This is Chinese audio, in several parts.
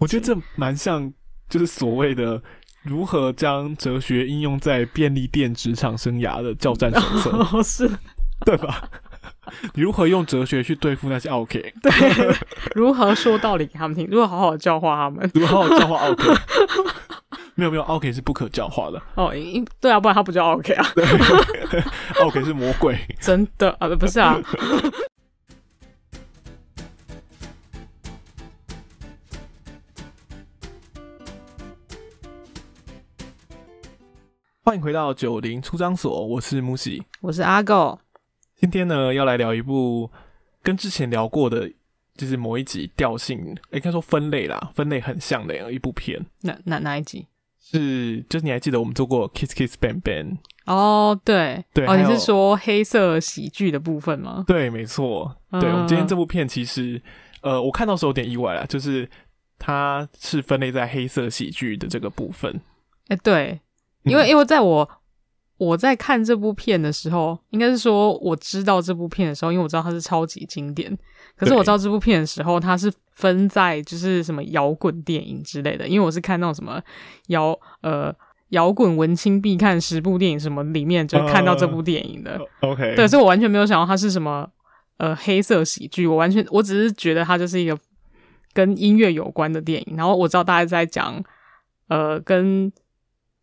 我觉得这蛮像，就是所谓的如何将哲学应用在便利店职场生涯的教战手册，是，对吧？如何用哲学去对付那些 OK？？对，如何说道理给他们听？如何好好教化他们？如何好好教化 OK？？没有没有，，OK 是不可教化的。哦，因对啊，不然他不叫 OK 啊。OK 是魔鬼。真的啊？不是啊。欢迎回到九零出张所，我是木喜，我是阿狗。今天呢，要来聊一部跟之前聊过的，就是某一集调性，应该说分类啦，分类很像的一部片。哪哪哪一集？是，就是你还记得我们做过《Kiss Kiss Bang Bang》？哦，对对，哦，你是说黑色喜剧的部分吗？对，没错。嗯、对，我们今天这部片其实，呃，我看到时候有点意外啦，就是它是分类在黑色喜剧的这个部分。哎、欸，对。因为，因为在我我在看这部片的时候，应该是说我知道这部片的时候，因为我知道它是超级经典。可是我知道这部片的时候，它是分在就是什么摇滚电影之类的，因为我是看那种什么摇呃摇滚文青必看十部电影什么里面就看到这部电影的。Uh, OK，对，所以我完全没有想到它是什么呃黑色喜剧，我完全我只是觉得它就是一个跟音乐有关的电影。然后我知道大家在讲呃跟。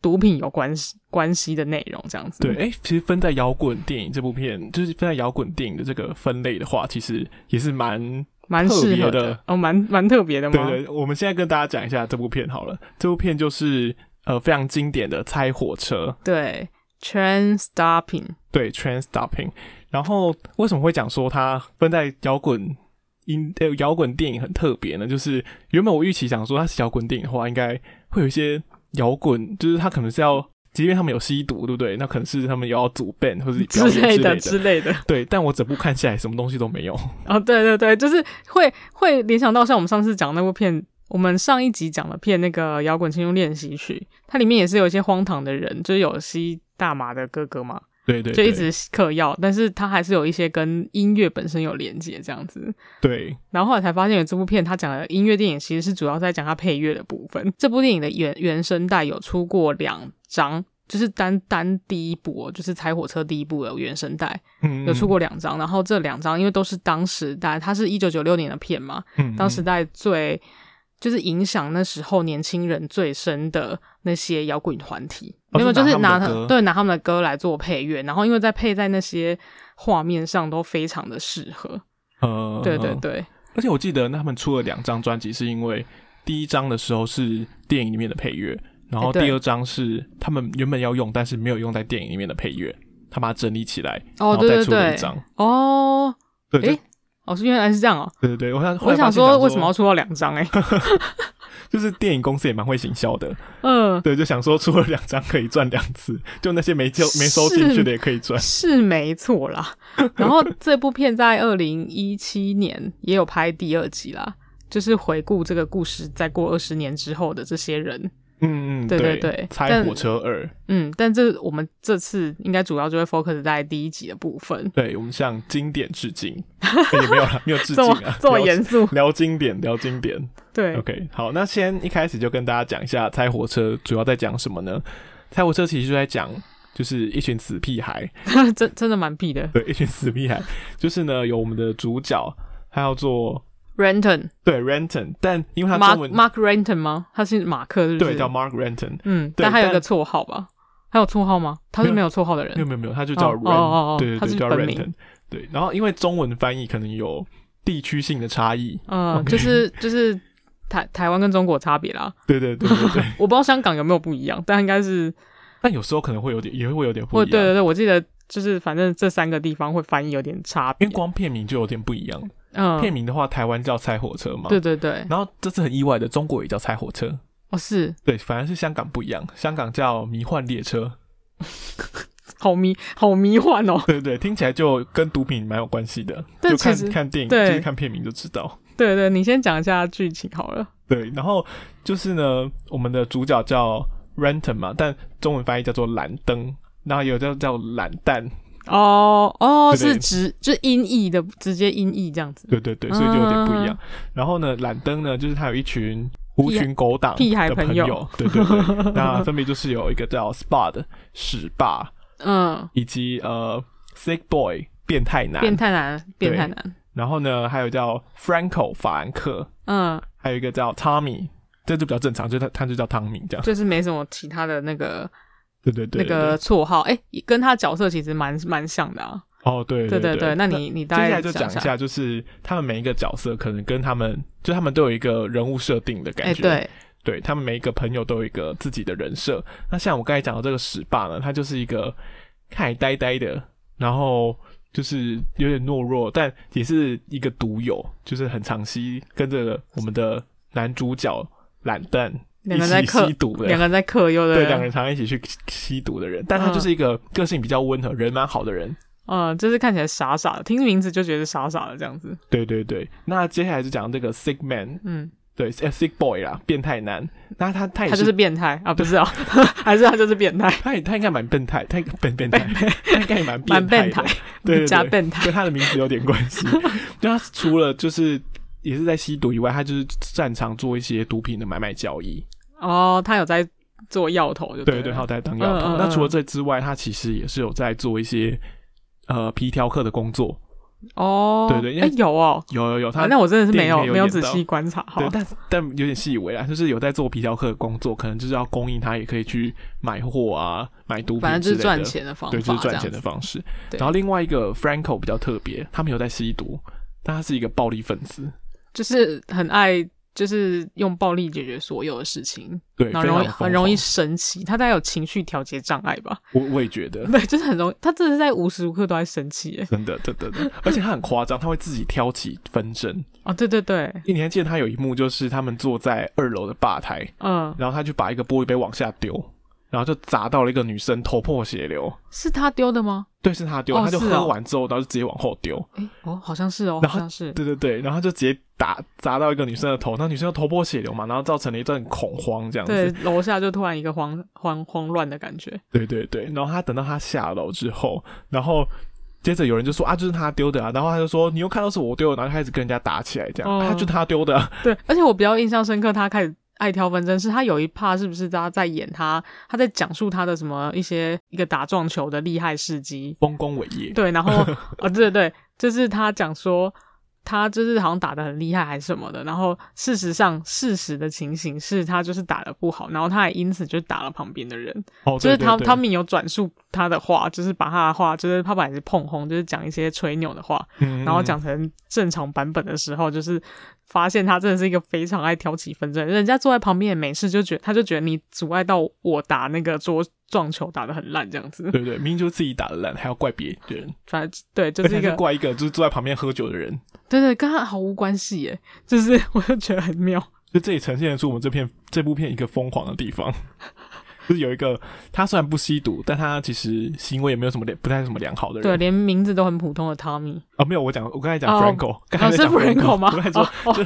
毒品有关系关系的内容这样子。对，哎、欸，其实分在摇滚电影这部片，就是分在摇滚电影的这个分类的话，其实也是蛮蛮特别的哦，蛮蛮特别的嘛。对，对对，我们现在跟大家讲一下这部片好了。这部片就是呃非常经典的猜火车，对，Train Stopping，对，Train Stopping。然后为什么会讲说它分在摇滚音呃摇滚电影很特别呢？就是原本我预期想说它是摇滚电影的话，应该会有一些。摇滚就是他可能是要，即便他们有吸毒，对不对？那可能是他们也要组 band 或者之类的之类的。对，但我整部看下来，什么东西都没有。哦，对对对，就是会会联想到像我们上次讲那部片，我们上一集讲的片那个《摇滚青春练习曲》，它里面也是有一些荒唐的人，就是有吸大麻的哥哥嘛。对，对对，就一直嗑药，但是他还是有一些跟音乐本身有连接这样子。对，然后后来才发现，有这部片他讲的音乐电影其实是主要在讲他配乐的部分。这部电影的原原声带有出过两张，就是单单第一部，就是《踩火车》第一部的原声带，嗯，有出过两张。然后这两张因为都是当时代，它是一九九六年的片嘛，嗯，当时代最。就是影响那时候年轻人最深的那些摇滚团体，因为、哦、就是拿他对拿他们的歌来做配乐，然后因为在配在那些画面上都非常的适合。呃，对对对，而且我记得他们出了两张专辑，是因为第一张的时候是电影里面的配乐，然后第二张是他们原本要用但是没有用在电影里面的配乐，他把它整理起来，然后再出了一张。哦，对。哦，是原来是这样哦。对对对，我想我想说，为什么要出到两张？哎，就是电影公司也蛮会行销的。嗯，对，就想说出了两张可以赚两次，就那些没就没收进去的也可以赚。是没错啦。然后这部片在二零一七年也有拍第二集啦，就是回顾这个故事，在过二十年之后的这些人。嗯嗯，对对对，猜火车二，嗯，但这我们这次应该主要就会 focus 在第一集的部分。对，我们向经典致敬，也没有了，没有致敬啊，这么严肃，聊经典，聊经典。对，OK，好，那先一开始就跟大家讲一下猜火车主要在讲什么呢？猜火车其实就在讲，就是一群死屁孩，真真的蛮屁的，对，一群死屁孩，就是呢有我们的主角，他要做。Renton 对 Renton，但因为他中文 Mark, Mark Renton 吗？他是马克是不是？对，叫 Mark Renton。嗯，但他有个绰号吧？他有绰号吗？他是没有绰号的人。没有没有没有，他就叫 Ren。哦哦哦，对对对，叫 Renton。对，然后因为中文翻译可能有地区性的差异。嗯，就是就是台台湾跟中国差别啦。对对对对对，我不知道香港有没有不一样，但应该是。但有时候可能会有点，也会有点不一样。对对对，我记得就是反正这三个地方会翻译有点差别，因为光片名就有点不一样。嗯，片名的话，台湾叫猜火车嘛。对对对。然后这次很意外的，中国也叫猜火车。哦，是。对，反而是香港不一样，香港叫迷幻列车。好迷，好迷幻哦。对对对，听起来就跟毒品蛮有关系的。就看看电影，就是看片名就知道。对对，你先讲一下剧情好了。对，然后就是呢，我们的主角叫 Renton 嘛，但中文翻译叫做蓝灯，然后有叫叫懒蛋。哦哦，是直就是音译的，直接音译这样子。对对对，所以就有点不一样。嗯、然后呢，懒登呢，就是他有一群狐群狗党屁孩的朋朋友。对对对，那分别就是有一个叫 Spud 屎霸，嗯，以及呃 Sick Boy 变态男，变态男，变态男，然后呢还有叫 Franco 法兰克，嗯，还有一个叫 Tommy，这就比较正常，就他他就叫汤米这样，就是没什么其他的那个，对对对，那个绰号，哎、欸，跟他角色其实蛮蛮像的啊。哦，对对对对，那你你大概接下来就讲一下，就是他们每一个角色可能跟他们，就他们都有一个人物设定的感觉。欸、对，对他们每一个朋友都有一个自己的人设。那像我刚才讲的这个屎霸呢，他就是一个看起来呆呆的，然后就是有点懦弱，但也是一个独友，就是很长期跟着我们的男主角懒蛋一起吸毒的，两个人在嗑药的，对，两个人常常一起去 吸毒的人。但他就是一个个性比较温和、人蛮好的人。嗯，就是看起来傻傻的，听名字就觉得傻傻的这样子。对对对，那接下来就讲这个 sick man，嗯，对，sick boy 啦，变态男。那他他也是，他就是变态啊，不是哦，还是他就是变态？他也他应该蛮变态，他变变态，他应该也蛮蛮变态，对加变态，跟他的名字有点关系。就他除了就是也是在吸毒以外，他就是擅长做一些毒品的买卖交易。哦，他有在做药头就对，对对，他有在当药头。那除了这之外，他其实也是有在做一些。呃，皮条客的工作哦，对对，有哦，有有有，他、啊、那我真的是没有没有仔细观察，对，但但有点细以为啊，就是有在做皮条客的工作，可能就是要供应他，也可以去买货啊，买毒品，反正就是赚钱的方法，对，就是赚钱的方式。然后另外一个 Franco 比较特别，他没有在吸毒，但他是一个暴力分子，就是很爱。就是用暴力解决所有的事情，对，然后容易很容易生气，他大概有情绪调节障碍吧？我我也觉得，对，就是很容易，他真的是在无时无刻都在生气，哎，真的，真的，真的，而且他很夸张，他会自己挑起纷争 哦，对对对，你还记得他有一幕，就是他们坐在二楼的吧台，嗯，然后他就把一个玻璃杯往下丢。然后就砸到了一个女生，头破血流。是他丢的吗？对，是他丢的。哦、他就喝完之后，然后就直接往后丢。哎，哦，好像是哦，然好像是。对对对，然后就直接打砸到一个女生的头，那女生就头破血流嘛，然后造成了一阵恐慌，这样子。对，楼下就突然一个慌慌慌乱的感觉。对对对，然后他等到他下楼之后，然后接着有人就说啊，就是他丢的啊，然后他就说你又看到是我丢的，然后开始跟人家打起来，这样，他、哦啊、就他丢的、啊。对，而且我比较印象深刻，他开始。爱挑纷争是他有一趴，是不是他在演他？他在讲述他的什么一些一个打撞球的厉害事迹，丰功伟业。对，然后啊，对对对，就是他讲说。他就是好像打的很厉害还是什么的，然后事实上事实的情形是他就是打的不好，然后他也因此就打了旁边的人。哦，对对对，就是他他们有转述他的话，就是把他的话，就是他本来是碰轰，就是讲一些吹牛的话，嗯嗯，然后讲成正常版本的时候，就是发现他真的是一个非常爱挑起纷争，人家坐在旁边也没事，就觉得他就觉得你阻碍到我打那个桌。撞球打的很烂，这样子。对对，明明就自己打的烂，还要怪别人。反正对，就是一个是怪一个就是坐在旁边喝酒的人。对对，跟他毫无关系耶。就是 我就觉得很妙。就这里呈现出我们这片这部片一个疯狂的地方，就是有一个他虽然不吸毒，但他其实行为也没有什么不太什么良好的人。对，连名字都很普通的 Tommy。哦，没有，我讲我刚才讲 Franco，刚才是 Franco 吗？我刚才说就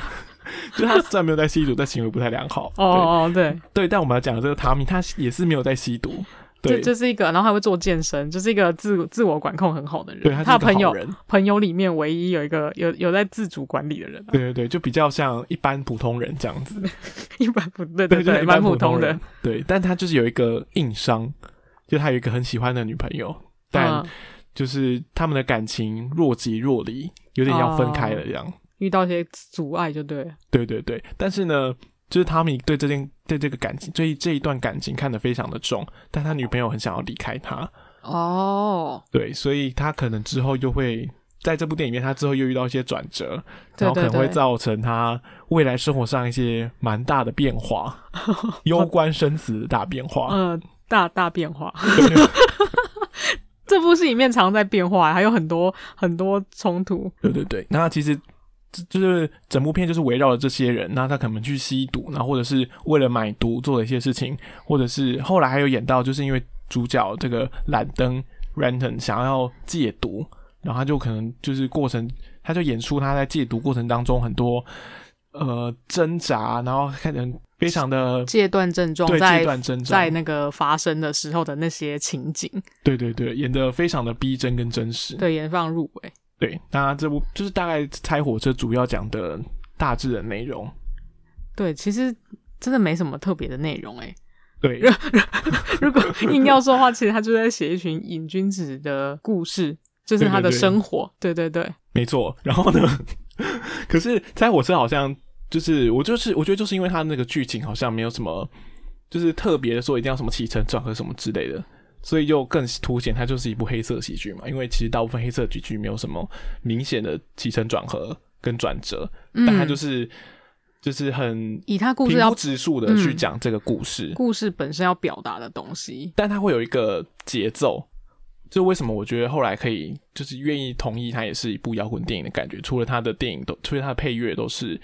就他虽然没有在吸毒，但行为不太良好。哦哦，对对，但我们要讲的这个 Tommy，他也是没有在吸毒。对，这就是一个，然后还会做健身，就是一个自自我管控很好的人。对，他，他的朋友朋友里面唯一有一个有有在自主管理的人。对对对，就比较像一般普通人这样子。一般普对对对，蛮普通的。对，但他就是有一个硬伤，就他有一个很喜欢的女朋友，但就是他们的感情若即若离，有点要分开了这样。哦，遇到一些阻碍就对了。对对对，但是呢。就是汤米对这件对这个感情，对这一段感情看得非常的重，但他女朋友很想要离开他。哦，对，所以他可能之后又会在这部电影里面，他之后又遇到一些转折，然后可能会造成他未来生活上一些蛮大的变化，攸关生死的大变化。嗯、呃，大大变化。这部戏里面常在变化，还有很多很多冲突。对对对，那其实。就是整部片就是围绕着这些人，那他可能去吸毒，然后或者是为了买毒做的一些事情，或者是后来还有演到，就是因为主角这个懒登 Ranton 想要戒毒，然后他就可能就是过程，他就演出他在戒毒过程当中很多呃挣扎，然后看成非常的戒断症状，对，在戒断症状。在那个发生的时候的那些情景，对对对，演的非常的逼真跟真实，对，演放入围。对，那这部就是大概猜火车主要讲的大致的内容。对，其实真的没什么特别的内容哎。对，如果硬要说的话，其实他就在写一群瘾君子的故事，就是他的生活。对对对，对，没错。然后呢，可是猜火车好像就是我就是我觉得就是因为他那个剧情好像没有什么，就是特别的说一定要什么起承转合什么之类的，所以就更凸显它就是一部黑色喜剧嘛。因为其实大部分黑色喜剧没有什么明显的起承转合跟转折，嗯、但它就是。就是很以它故事要直述的去讲这个故事，嗯，故事本身要表达的东西，但它会有一个节奏。就为什么我觉得后来可以就是愿意同意它也是一部摇滚电影的感觉？除了它的电影都，除了它的配乐都是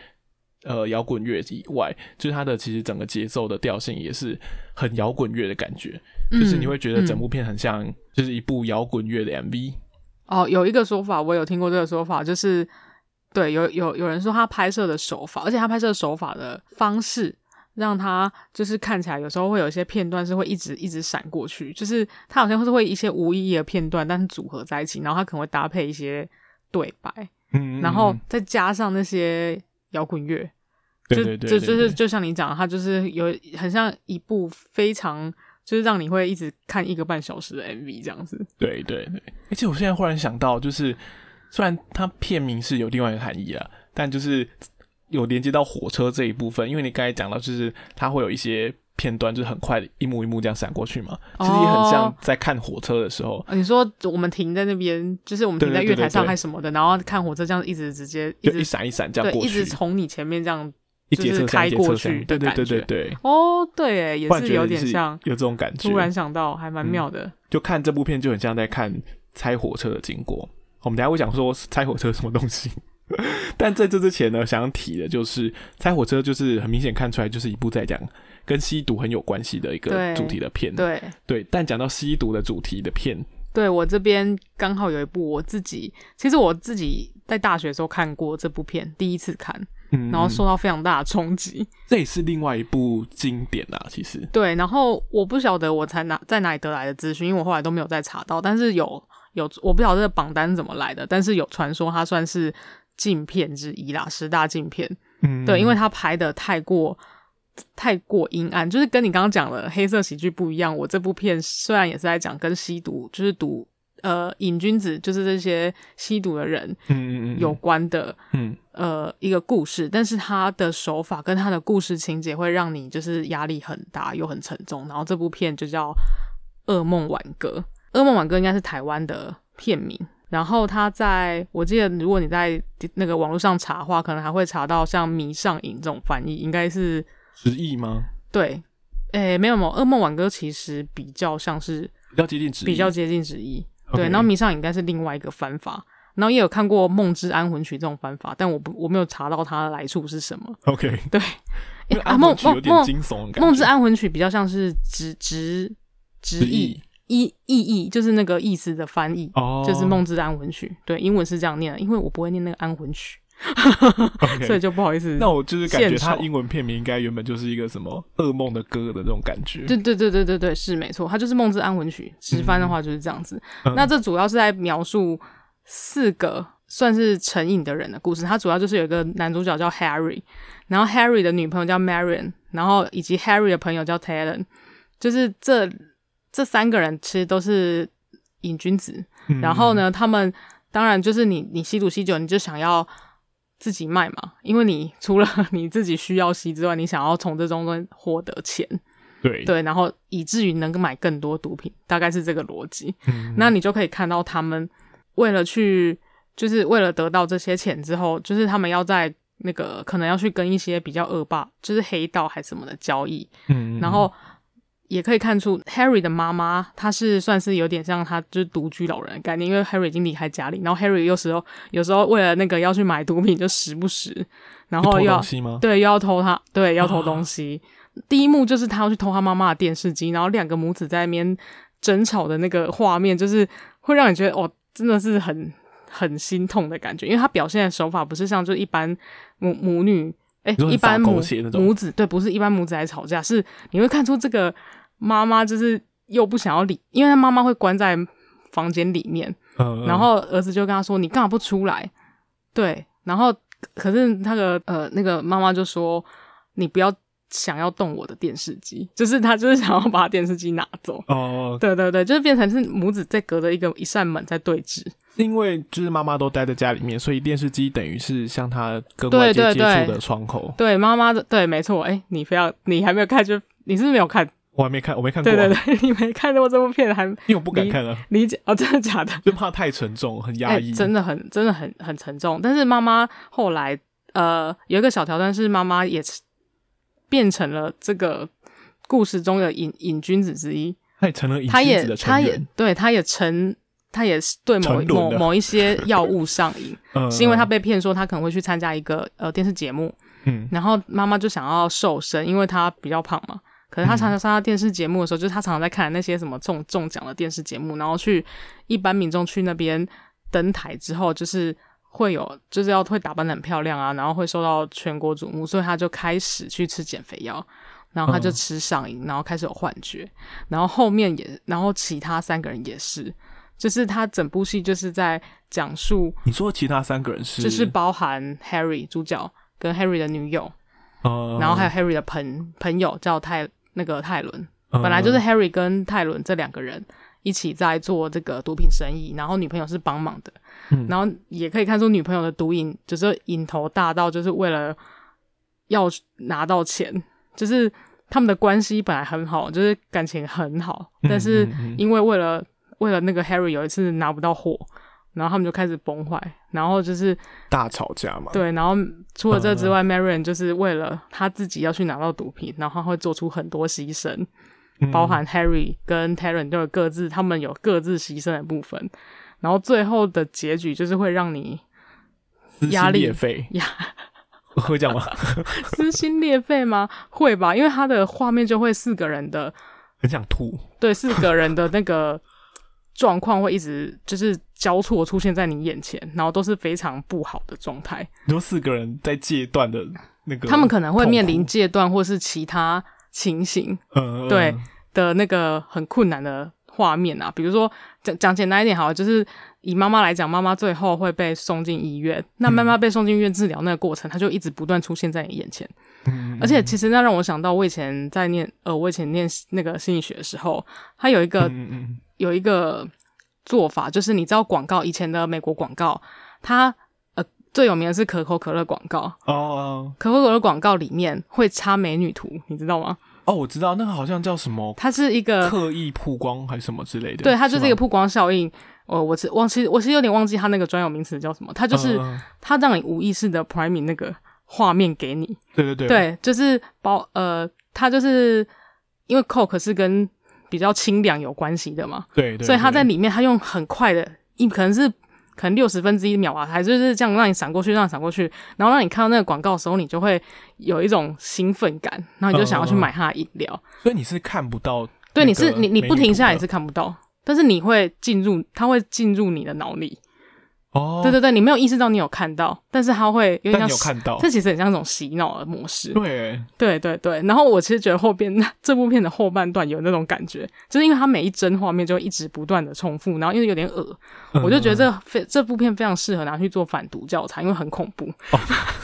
呃摇滚乐以外，就是它的其实整个节奏的调性也是很摇滚乐的感觉，嗯。就是你会觉得整部片很像就是一部摇滚乐的 MV。哦，有一个说法，我有听过这个说法，就是。对，有有有人说他拍摄的手法，而且他拍摄手法的方式，让他就是看起来有时候会有一些片段是会一直一直闪过去，就是他好像是会一些无意义的片段，但是组合在一起，然后他可能会搭配一些对白，嗯，然后再加上那些摇滚乐，就对对对就就是就像你讲的，他就是有很像一部非常就是让你会一直看一个半小时的 MV 这样子。对对对，而且我现在忽然想到，就是。虽然它片名是有另外一个含义啊，但就是有连接到火车这一部分，因为你刚才讲到，就是它会有一些片段，就是很快的一幕一幕这样闪过去嘛，其实也很像在看火车的时候。哦、你说我们停在那边，就是我们停在月台上还是什么的，然后看火车这样一直直接一直一闪一闪这样过去，一直从你前面这样就是开过去，对对对对对。哦，对，也是有点像有这种感觉。突然想到，还蛮妙的、嗯。就看这部片就很像在看拆火车的经过。我们等下会讲说拆火车什么东西，但在这之前呢，想要提的就是拆火车，就是很明显看出来就是一部在讲跟吸毒很有关系的一个主题的片。对对，但讲到吸毒的主题的片，对我这边刚好有一部我自己，其实我自己在大学的时候看过这部片，第一次看，嗯，然后受到非常大的冲击。这也是另外一部经典啊，其实。对，然后我不晓得我才哪在哪里得来的资讯，因为我后来都没有再查到，但是有。有我不晓得这个榜单怎么来的，但是有传说它算是禁片之一啦，十大禁片。嗯，对，因为它拍的太过太过阴暗，就是跟你刚刚讲的黑色喜剧不一样。我这部片虽然也是在讲跟吸毒，就是毒呃瘾君子，就是这些吸毒的人，嗯嗯有关的，嗯呃一个故事，但是他的手法跟他的故事情节会让你就是压力很大又很沉重。然后这部片就叫《噩梦挽歌》。《噩梦挽歌》应该是台湾的片名，然后他在我记得，如果你在那个网络上查的话，可能还会查到像“迷上瘾”这种翻译，应该是直译吗？对，诶，没有没有，《噩梦挽歌》其实比较像是比较接近直译，比较接近直译。对，然后“迷上”应该是另外一个翻法，然后也有看过《梦之安魂曲》这种翻法，但我不我没有查到它的来处是什么。OK，对，因为安魂曲有点惊悚感，梦之安魂曲比较像是直直直译。意意义就是那个意思的翻译，oh. 就是《梦之安魂曲》。对，英文是这样念的，因为我不会念那个安魂曲. 所以就不好意思。那我就是感觉他英文片名应该原本就是一个什么噩梦的歌的这种感觉。对对对对对对，是没错，它就是《梦之安魂曲》。直翻的话就是这样子。嗯、那这主要是在描述四个算是成瘾的人的故事。它主要就是有一个男主角叫 Harry，然后 Harry 的女朋友叫 Marion，然后以及 Harry 的朋友叫 Talon，就是这。这三个人其实都是瘾君子，嗯，然后呢，他们当然就是你，你吸毒吸酒，你就想要自己卖嘛，因为你除了 你自己需要吸之外，你想要从这中间获得钱，对对，然后以至于能够买更多毒品，大概是这个逻辑。嗯，那你就可以看到他们为了去，就是为了得到这些钱之后，就是他们要在那个可能要去跟一些比较恶霸，就是黑道还是什么的交易，嗯，然后。也可以看出，Harry 的妈妈，她是算是有点像他就是独居老人的概念，因为 Harry 已经离开家里，然后 Harry 有时候有时候为了那个要去买毒品，就时不时，然后又要对又要偷他，对要偷东西。啊。第一幕就是他要去偷他妈妈的电视机，然后两个母子在那边争吵的那个画面，就是会让你觉得哦，真的是很很心痛的感觉，因为他表现的手法不是像就一般母母女，哎，一般母母子对，不是一般母子来吵架，是你会看出这个。妈妈就是又不想要理，因为他妈妈会关在房间里面，嗯嗯，然后儿子就跟他说：“你干嘛不出来？”对，然后可是那个呃那个妈妈就说：“你不要想要动我的电视机，就是他就是想要把电视机拿走。哦，对对对，就是变成是母子在隔着一个一扇门在对峙。因为就是妈妈都待在家里面，所以电视机等于是像他跟外界接触的窗口。对妈妈的对，没错。哎，你非要你还没有看就你是不是没有看？我还没看，我没看过。对对对，你没看过这部片还因为我不敢看啊，理解哦，真的假的？就怕太沉重，很压抑，真的很真的很很沉重。但是妈妈后来呃有一个小桥段是妈妈也变成了这个故事中的瘾瘾君子之一，他也成了瘾君子。他也对，他也成，他也是对某某某一些药物上瘾，嗯、是因为他被骗说他可能会去参加一个呃电视节目，嗯，然后妈妈就想要瘦身，因为他比较胖嘛。可是他常常上他电视节目的时候，嗯、就是他常常在看那些什么中中奖的电视节目，然后去一般民众去那边登台之后，就是会有就是要会打扮的很漂亮啊，然后会受到全国瞩目，所以他就开始去吃减肥药，然后他就吃上瘾，然后开始有幻觉，然后后面也，然后其他三个人也是，就是他整部戏就是在讲述。你说其他三个人是，就是包含 Harry 主角跟 Harry 的女友，哦、然后还有 Harry 的朋朋友叫泰。那个泰伦本来就是 Harry 跟泰伦这两个人一起在做这个毒品生意，然后女朋友是帮忙的，嗯、然后也可以看出女朋友的毒瘾就是瘾头大到就是为了要拿到钱，就是他们的关系本来很好，就是感情很好，但是因为为了为了那个 Harry 有一次拿不到货。然后他们就开始崩坏，然后就是大吵架嘛。对，然后除了这之外、嗯、Marion 就是为了他自己要去拿到毒品，然后他会做出很多牺牲，嗯、包含 Harry 跟 Taran 都有各自，他们有各自牺牲的部分。然后最后的结局就是会让你压力裂肺呀？会这样吗？撕心裂肺吗？会吧，因为他的画面就会四个人的很想吐，对，四个人的那个。状况会一直就是交错出现在你眼前，然后都是非常不好的状态。你说四个人在戒断的那个，他们可能会面临戒断或是其他情形，嗯，对的那个很困难的画面啊。比如说讲讲简单一点好了，就是以妈妈来讲，妈妈最后会被送进医院，那妈妈被送进医院治疗那个过程，她就一直不断出现在你眼前。嗯，而且其实那让我想到，我以前在念呃，我以前念那个心理学的时候，它有一个。有一个做法，就是你知道广告以前的美国广告，它呃最有名的是可口可乐广告哦，可口可乐广告里面会插美女图，你知道吗？哦，我知道那个好像叫什么，它是一个刻意曝光还是什么之类的，对，它就是一个曝光效应。哦，我是忘记，我其实有点忘记它那个专有名词叫什么，它就是它让你无意识的 priming 那个画面给你，对对对，对，就是包呃，它就是因为 Coke 是跟比较清凉有关系的嘛，对，对，对，所以他在里面，他用很快的，一可能是可能六十分之一秒啊，还就是这样让你闪过去，让你闪过去，然后让你看到那个广告的时候，你就会有一种兴奋感，然后你就想要去买他的饮料。嗯。所以你是看不到，对，你是你你不停下来你是看不到，但是你会进入，他会进入你的脑里。哦，对对对，你没有意识到你有看到，但是他会有点像，有看到，这其实很像一种洗脑的模式。对，对对对。然后我其实觉得后边 这部片的后半段有那种感觉，就是因为它每一帧画面就会一直不断的重复，然后因为有点恶，嗯、我就觉得这非这部片非常适合拿去做反毒教材，因为很恐怖。哦、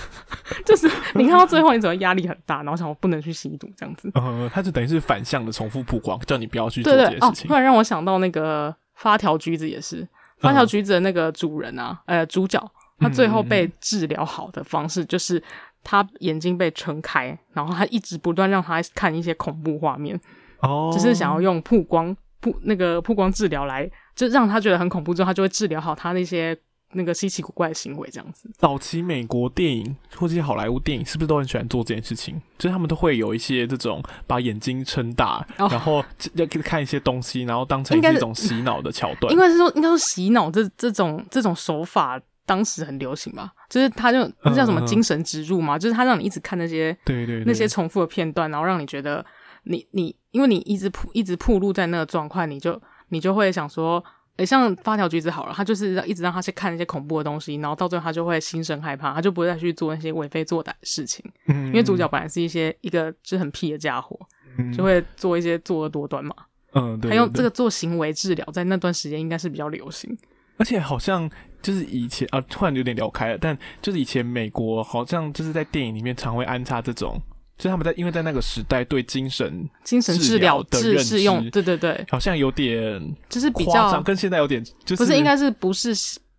就是你看到最后，你怎么压力很大，然后想我不能去吸毒这样子。嗯，它就等于是反向的重复曝光，叫你不要去做这件事情。对对哦，突然让我想到那个发条橘子也是。发条橘子的那个主人啊，呃，主角，他最后被治疗好的方式就是他眼睛被撑开，然后他一直不断让他看一些恐怖画面，哦，只是想要用曝光曝那个曝光治疗来，就让他觉得很恐怖之后，他就会治疗好他那些。那个稀奇古怪的行为，这样子。早期美国电影或者是好莱坞电影，是不是都很喜欢做这件事情？就是他们都会有一些这种把眼睛撑大，哦、然后 要看一些东西，然后当成一种洗脑的桥段。应该是说，应该说洗脑这这种这种手法当时很流行吧？就是他就那叫什么精神植入嘛？嗯、就是他让你一直看那些对对对那些重复的片段，然后让你觉得你你因为你一直铺一直铺路在那个状况，你就你就会想说。诶，像发条橘子好了，他就是一直让他去看那些恐怖的东西，然后到最后他就会心生害怕，他就不会再去做那些为非作歹的事情。嗯，因为主角本来是一些一个就是很屁的家伙，嗯、就会做一些作恶多端嘛。嗯，对，对，对。还用这个做行为治疗，在那段时间应该是比较流行。而且好像就是以前啊，突然有点聊开了，但就是以前美国好像就是在电影里面常会安插这种就是他们在因为在那个时代对精神精神治疗的是适用，对对对，好像有点就是比较跟现在有点就是不是，应该是不是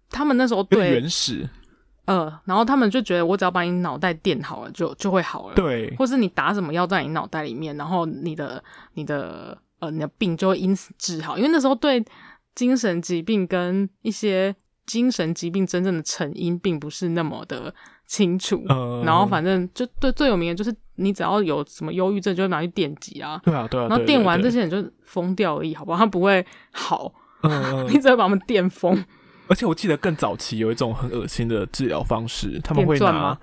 他们那时候对原始。呃，然后他们就觉得我只要把你脑袋垫好了，就就会好了。对，或是你打什么药在你脑袋里面，然后你的你的呃你的病就会因此治好。因为那时候对精神疾病跟一些精神疾病真正的成因并不是那么的清楚。呃、然后反正就对最有名的就是你只要有什么忧郁症，就会拿去电击啊。对啊，对啊。然后电完这些人就疯掉而已，好不好？他不会好。嗯、你只会把他们电疯。而且我记得更早期有一种很恶心的治疗方式，他们会拿，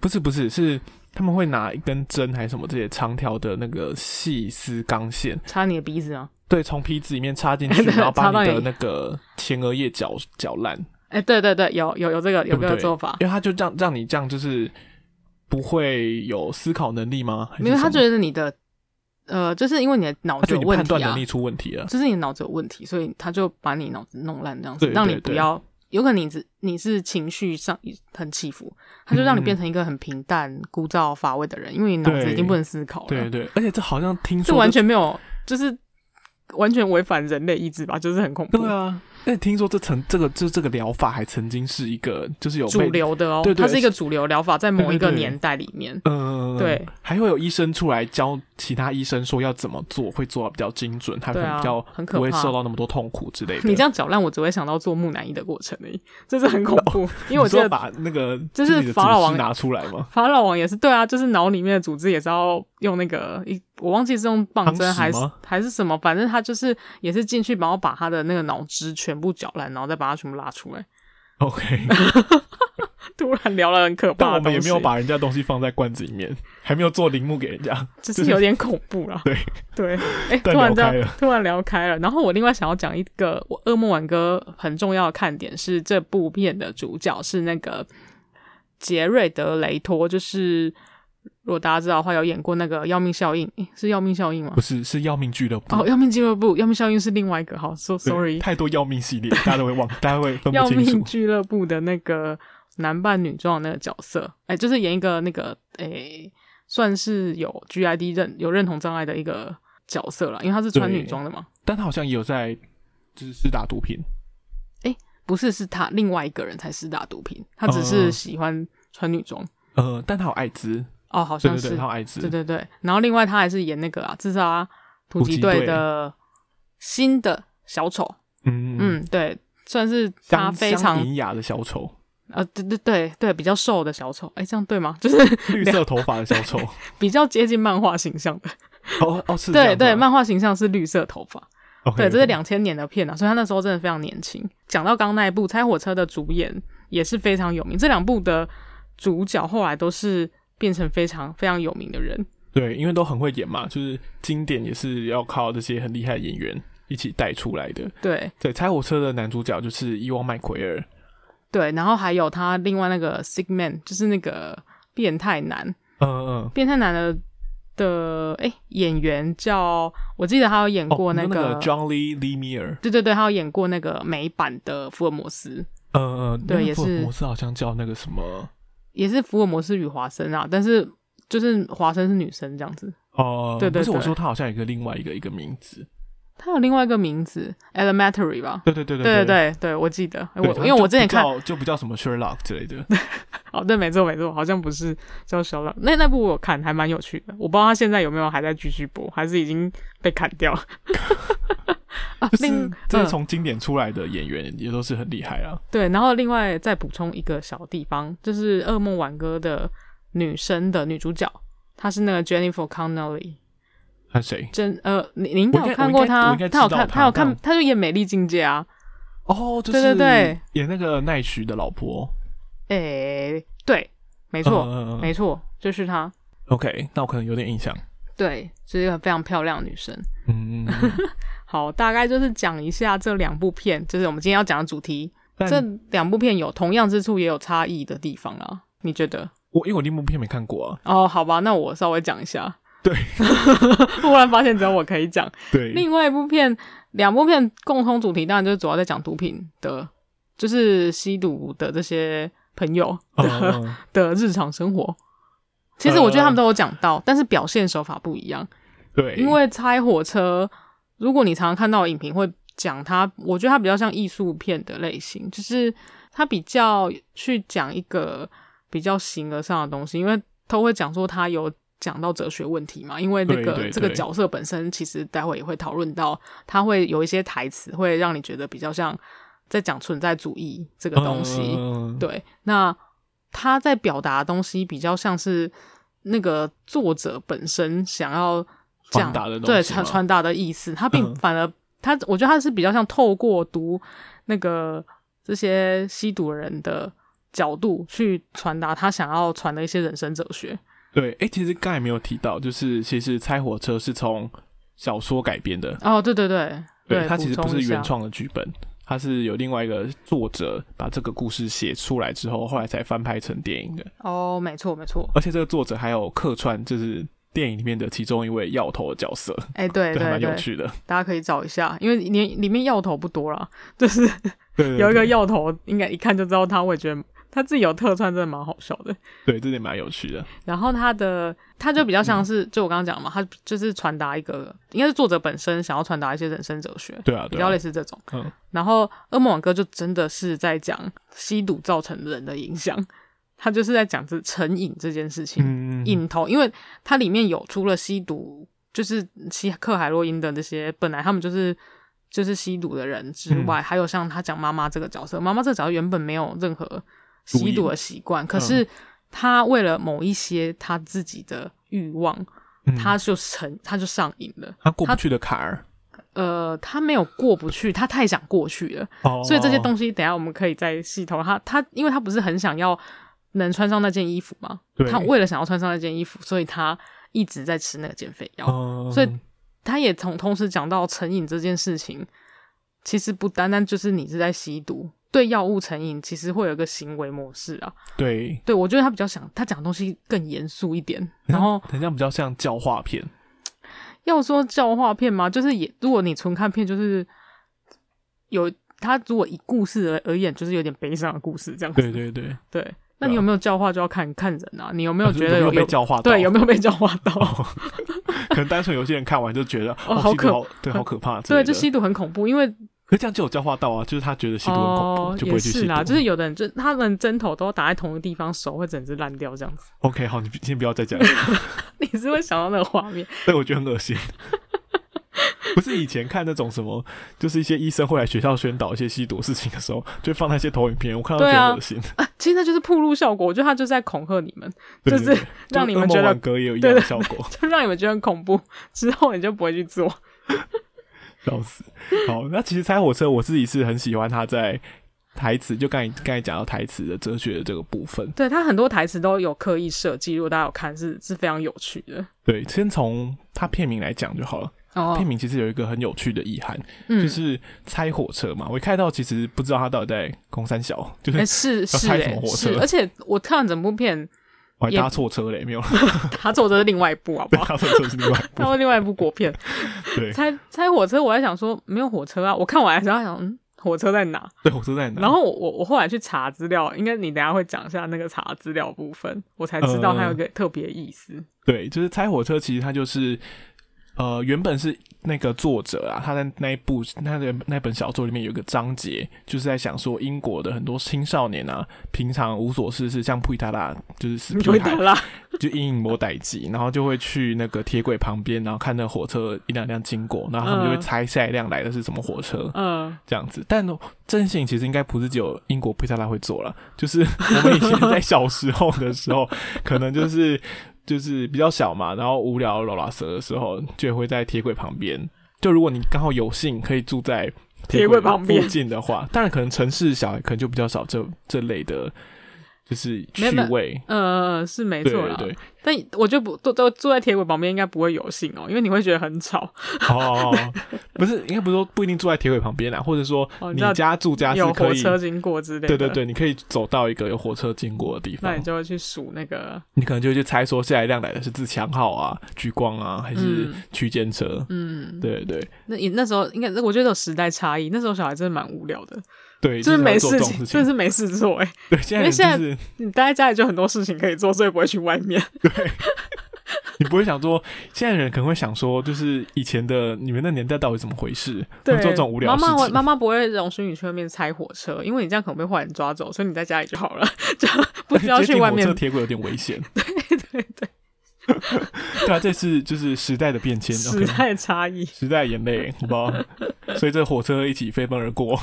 不是不是是他们会拿一根针还是什么这些长条的那个细丝钢线插你的鼻子啊？对，从鼻子里面插进去，然后把你的那个前额叶搅搅烂。哎、欸，对对对，有有有这个有这个做法，因为他就这样让你这样就是不会有思考能力吗？因为他觉得你的呃，就是因为你的脑子有问题啊，判断能力出问题了，就是你的脑子有问题，所以他就把你脑子弄烂这样子，对对对，让你不要。有可能你是你是情绪上很起伏，他就让你变成一个很平淡、嗯、枯燥、乏味的人，因为你脑子已经不能思考了。对，对对，而且这好像听说这完全没有，就是完全违反人类意志吧，就是很恐怖。对啊。但听说这曾这个就这个疗法还曾经是一个就是有主流的哦，对对，它是一个主流疗法，在某一个年代里面，嗯，对，还会有医生出来教其他医生说要怎么做，会做的比较精准，他可能比较不会受到那么多痛苦之类的。你这样搅烂，我只会想到做木乃伊的过程而已，这是很恐怖。因为我记得把那个就是法老王拿出来嘛，法老王也是对啊，就是脑里面的组织也是要用那个一，我忘记是用棒针还是还是什么，反正他就是也是进去，然后把他的那个脑汁全部搅烂，然后再。把它全部拉出来。OK，突然聊了很可怕，但我们也没有把人家东西放在罐子里面，还没有做陵墓给人家，只 是有点恐怖啦。对对，哎、欸，突然这样，突然聊开了。然后我另外想要讲一个，我噩梦挽歌很重要的看点是这部片的主角是那个杰瑞德雷托，就是。如果大家知道的话，有演过那个《要命效应》，是《要命效应》吗？不是，是《要命俱乐部》。哦，《要命俱乐部》，《要命效应》是另外一个。好，so sorry，太多要命系列，大家都会忘，大家会分不清楚。要命俱乐部的那个男扮女装的那个角色，哎、欸，就是演一个那个，哎、欸，算是有 GID 认有认同障碍的一个角色了，因为他是穿女装的嘛。但他好像也有在就是施打毒品。哎、欸，不是，是他另外一个人才施打毒品，他只是喜欢穿女装。呃，但他有艾滋。哦，好像是，对对对，他有艾滋，对对对。然后另外他还是演那个啊，自杀突击队的新的小丑，嗯嗯，对，算是他非常典雅的小丑，呃，对对对对，比较瘦的小丑，哎，这样对吗？就是绿色头发的小丑，比较接近漫画形象的。哦哦，是，对对，漫画形象是绿色头发，okay, 对，这是两千年的片啊，所以他那时候真的非常年轻。讲到刚刚那一部《拆火车》的主演也是非常有名，这两部的主角后来都是。变成非常非常有名的人，对，因为都很会演嘛，就是经典也是要靠这些很厉害的演员一起带出来的。对。对，猜火车的男主角就是伊旺麦奎尔，对，然后还有他另外那个 Sick Man，就是那个变态男，嗯嗯，变态男的的哎、欸、演员叫，我记得他有演过那个、哦、那个 John Lee Lemire，对对对，他有演过那个美版的福尔摩斯，嗯嗯，对，也是福尔摩斯好像叫那个什么。也是福尔摩斯与华生啊，但是就是华生是女生这样子哦。对，对对，不是我说他好像有一个另外一个一个名字，它有另外一个名字，Elementary 吧？对对对对对对对,我记得，我因为我之前看就不叫什么 Sherlock 之类的。哦，对，没错没错，好像不是叫 Sherlock。那那部我看还蛮有趣的，我不知道他现在有没有还在继续播，还是已经被砍掉。啊，另这是从经典出来的演员也都是很厉害啊、对，然后另外再补充一个小地方，就是《噩梦挽歌》的女生的女主角，她是那个 Jennifer Connelly，她谁？真呃，你你应该有看过他，他有看，他有看，他就演《美丽境界》啊。哦，对对对，演那个奈许的老婆。诶，对，没错，没错，就是他。OK，那我可能有点印象。对，是一个非常漂亮的女生。嗯。好，大概就是讲一下这两部片，就是我们今天要讲的主题。这两部片有同样之处，也有差异的地方啊。你觉得？我因为我另一部片没看过啊。哦，好吧，那我稍微讲一下。对，忽然发现只有我可以讲。对，另外一部片，两部片共通主题当然就是主要在讲毒品的，就是吸毒的这些朋友的、哦、的日常生活。其实我觉得他们都有讲到，但是表现手法不一样。对，因为猜火车，如果你常常看到影评会讲它，我觉得它比较像艺术片的类型，就是它比较去讲一个比较形而上的东西，因为都会讲说它有讲到哲学问题嘛。因为那个这个角色本身，其实待会也会讨论到，他会有一些台词会让你觉得比较像在讲存在主义这个东西。嗯、对，那他在表达的东西比较像是那个作者本身想要。传达的东西，对传传达的意思，他并反而、嗯、他，我觉得他是比较像透过读那个这些吸毒人的角度去传达他想要传的一些人生哲学。对，哎、欸，其实刚才没有提到，就是其实《猜火车》是从小说改编的。哦，对对对，对，它其实不是原创的剧本，它是有另外一个作者把这个故事写出来之后，后来才翻拍成电影的。哦，没错没错，而且这个作者还有客串，就是。电影里面的其中一位药头的角色，哎、欸，对，对，对，蛮有趣的，大家可以找一下，因为里里面药头不多啦，就是 有一个药头，应该一看就知道他，会觉得他自己有特串，真的蛮好笑的，对，这点蛮有趣的。然后他的他就比较像是，嗯、就我刚刚讲嘛，他就是传达一个，应该是作者本身想要传达一些人生哲学，对啊，对啊，比较类似这种。嗯，然后《噩梦网歌》就真的是在讲吸毒造成人的影响。他就是在讲这成瘾这件事情，瘾、嗯、头，因为它里面有除了吸毒，就是吸克海洛因的那些，本来他们就是就是吸毒的人之外，嗯、还有像他讲妈妈这个角色，妈妈这个角色原本没有任何吸毒的习惯，可是他为了某一些他自己的欲望，嗯、他就成他就上瘾了，他过不去的坎儿，呃，他没有过不去，他太想过去了，哦、所以这些东西等下我们可以再细讨论。他他，因为他不是很想要。能穿上那件衣服嘛？他为了想要穿上那件衣服，所以他一直在吃那个减肥药。嗯、所以他也从同时讲到成瘾这件事情，其实不单单就是你是在吸毒，对药物成瘾，其实会有一个行为模式啊。对，对我觉得他比较想他讲的东西更严肃一点，然后 好像比较像教化片。要说教化片吗？就是也，如果你纯看片，就是有他如果以故事而而言，就是有点悲伤的故事这样子。对对对对。那你有没有教化就要看看人啊？你有没有觉得有，有没有被教化到？对，有没有被教化到？哦、可能单纯有些人看完就觉得哦，好可好对，好可怕。对，就吸毒很恐怖，因为可是这样就有教化到啊，就是他觉得吸毒很恐怖，哦、就不会去吸毒。是啦，就是有的人就他们针头都打在同一个地方，手会整只烂掉这样子。OK，好，你先不要再讲了。你是会想到那个画面？对，我觉得很恶心。不是以前看那种什么，就是一些医生会来学校宣导一些吸毒事情的时候，就放那些投影片，我看到觉得恶心啊，啊。其实那就是铺路效果，我觉得他就是在恐吓你们，就是让你们觉得歌也有一样的效果，就让你们觉得很恐怖，之后你就不会去做。笑死！好，那其实猜火车我自己是很喜欢他在台词，就刚才刚才讲到台词的哲学的这个部分，对他很多台词都有刻意设计，如果大家有看是是非常有趣的。对，先从他片名来讲就好了。片名其实有一个很有趣的意涵，嗯、就是猜火车嘛。我一看到其实不知道他到底在空山小，就是是猜什么火车。而且我看完整部片，我还搭错车嘞，没有？搭错车是另外一部，好不好？搭错车是另外一部，他另外一部国片。对，猜猜火车，我在想说没有火车啊。我看完的时候想，嗯，火车在哪？对，火车在哪？然后我我后来去查资料，应该你等下会讲一下那个查资料部分，我才知道它有一个特别意思、呃。对，就是猜火车，其实它就是。呃，原本是那个作者啊，他在那一部他的那本小说里面有一个章节，就是在想说英国的很多青少年啊，平常无所事事，像普伊塔拉就是死皮孩，就阴影魔歹机，然后就会去那个铁轨旁边，然后看那火车一辆辆经过，然后他们就会猜下一辆来的是什么火车，嗯，这样子。但真性其实应该不是只有英国普伊塔拉会做了，就是我们以前在小时候的时候，可能就是。就是比较小嘛，然后无聊老拉蛇的时候，就会在铁轨旁边。就如果你刚好有幸可以住在铁轨旁边附近的话，当然可能城市小孩可能就比较少这这类的。就是趣味，呃，是没错啦。对，对，对，但我就不都都坐在铁轨旁边，应该不会有幸哦，因为你会觉得很吵。哦，不是，应该不是说不一定住在铁轨旁边啦，或者说你家住家是可以有火车经过之类的。对对对，你可以走到一个有火车经过的地方，那你就会去数那个，你可能就会去猜说下一辆来的是自强号啊、莒光啊，还是区间车？嗯，对，对对。那你那时候应该，我觉得有时代差异，那时候小孩真的蛮无聊的。对，就是没事情，真的是没事做哎。对，现在、就是、因为现在你待在家里就很多事情可以做，所以不会去外面。对，你不会想说，现在人可能会想说，就是以前的你们那年代到底怎么回事？对，做这种无聊事情。妈妈，妈妈不会容许你去外面拆火车，因为你这样可能被坏人抓走，所以你在家里就好了，就不需要去外面。铁轨有点危险。对 对对。对啊，这是就是时代的变迁，时代的差异，okay，时代眼泪，好不好？随着火车一起飞奔而过。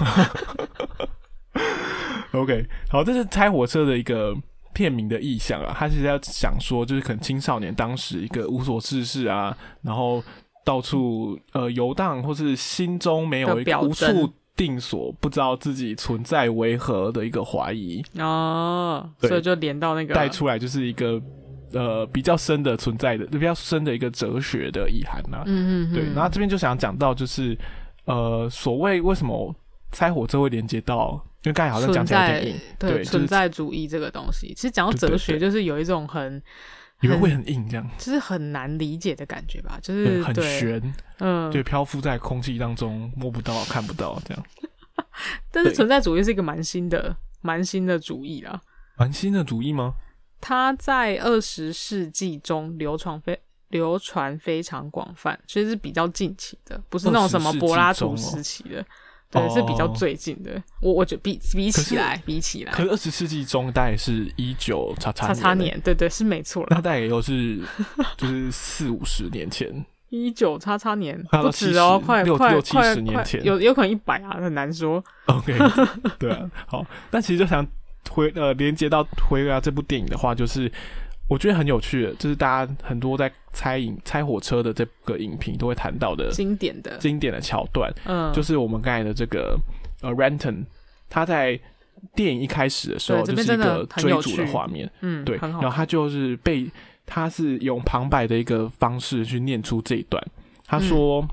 OK，好，这是拆火车的一个片名的意象啊。他其实要想说，就是可能青少年当时一个无所事事啊，然后到处呃游荡，或是心中没有一个无处定所，不知道自己存在为何的一个怀疑哦，所以就连到那个带出来，就是一个。呃，比较深的存在的，比较深的一个哲学的意涵呐、啊。嗯嗯，对。然后这边就想讲到，就是呃，所谓为什么拆火车会连接到，因为刚才好像讲起来有点硬，对，对存在主义这个东西，其实讲到哲学，就是有一种很，你们会很硬这样，就是很难理解的感觉吧，就是很悬，嗯，对，漂浮在空气当中，摸不到、看不到这样。但是存在主义是一个蛮新的、蛮新的主义啦，蛮新的主义吗？它在二十世纪中流传非流传非常广泛，其实是比较近期的，不是那种什么柏拉图时期的，哦、对，是比较最近的。我我觉得比比起来，比起来，可是二十世纪中大概是一九叉叉叉年，对对，是没错。那大概也就是就是四五十年前，一九叉叉年不止哦，快六快六七十年前，有有可能一百啊，很难说。OK，对啊，好，但其实就想。回呃，连接到回到这部电影的话，就是我觉得很有趣的，就是大家很多在猜影猜火车的这个影评都会谈到的经典的。经典的桥段，嗯，就是我们刚才的这个呃，Renton 他在电影一开始的时候就是一个追逐的画面，嗯，对，然后他就是被他是用旁白的一个方式去念出这一段，他说、嗯、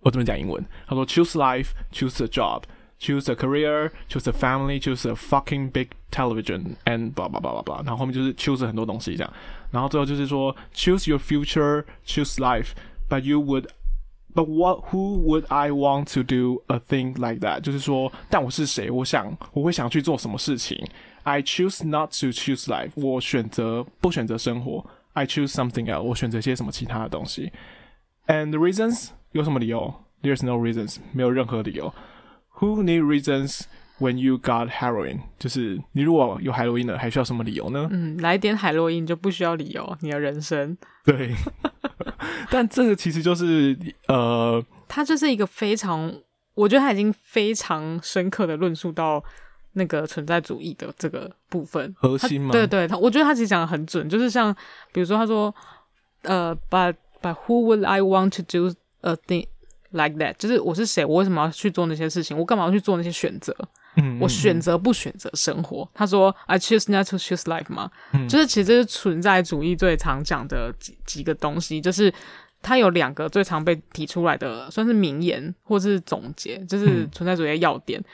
我怎么讲英文，他说 Choose life, choose a job。Choose a career, choose a family, choose a fucking big television, and blah blah blah blah blah。然后后面就是 choose 很多东西这样，然后最后就是说 choose your future, choose life, but you would, but what, who would I want to do a thing like that？就是说，但我是谁？我想我会想去做什么事情？I choose not to choose life。我选择不选择生活。I choose something else。我选择些什么其他的东西？And the reasons 有什么理由？There's no reasons，没有任何理由。 Who need reasons when you got heroin？就是你如果有海洛因了，还需要什么理由呢？嗯，来点海洛因就不需要理由，你的人生。对，但这个其实就是呃，它就是一个非常，我觉得它已经非常深刻的论述到那个存在主义的这个部分核心嘛？对对，他我觉得他其实讲的很准，就是像比如说他说，呃，But but who would I want to do a thing？Like that，就是我是谁？我为什么要去做那些事情？我干嘛要去做那些选择？嗯，我选择不选择生活？他说，I choose not to choose life 嘛，嗯，就是其实这是存在主义最常讲的几几个东西，就是它有两个最常被提出来的，算是名言或是总结，就是存在主义的要点：嗯，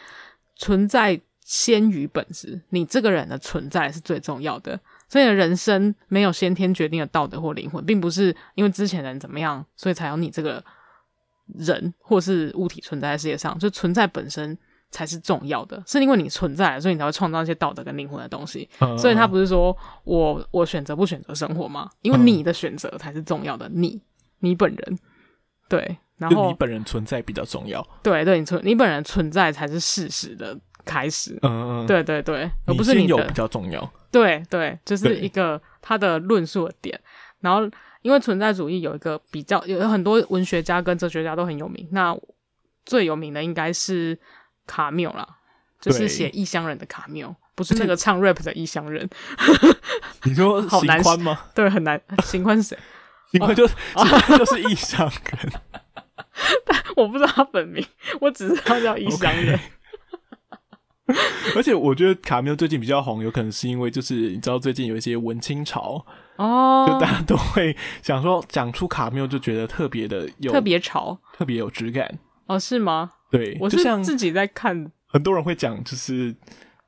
存在先于本质，你这个人的存在是最重要的。所以人生没有先天决定的道德或灵魂，并不是因为之前人怎么样，所以才有你这个。人或是物体存在在世界上，就存在本身才是重要的，是因为你存在了，所以你才会创造一些道德跟灵魂的东西。Uh, 所以他不是说我我选择不选择生活吗？因为你的选择才是重要的，你你本人对，然后你本人存在比较重要。对对，你存你本人存在才是事实的开始。嗯嗯，对对对，而不是你有比较重要。对对，就是一个他的论述的点，然后。因为存在主义有一个比较，有很多文学家跟哲学家都很有名。那最有名的应该是卡缪啦，就是写《异乡人》的卡缪，不是那个唱 rap 的异乡人。你说邢宽吗？对，很难。邢宽是谁？邢宽就就是异乡人，但 我不知道他本名，我只知道叫异乡人。而且我觉得卡缪最近比较红，有可能是因为就是你知道最近有一些文青潮。哦，就大家都会想说，讲出卡缪就觉得特别的有特别潮，特别有质感。哦，是吗？对，我是像自己在看，很多人会讲，就是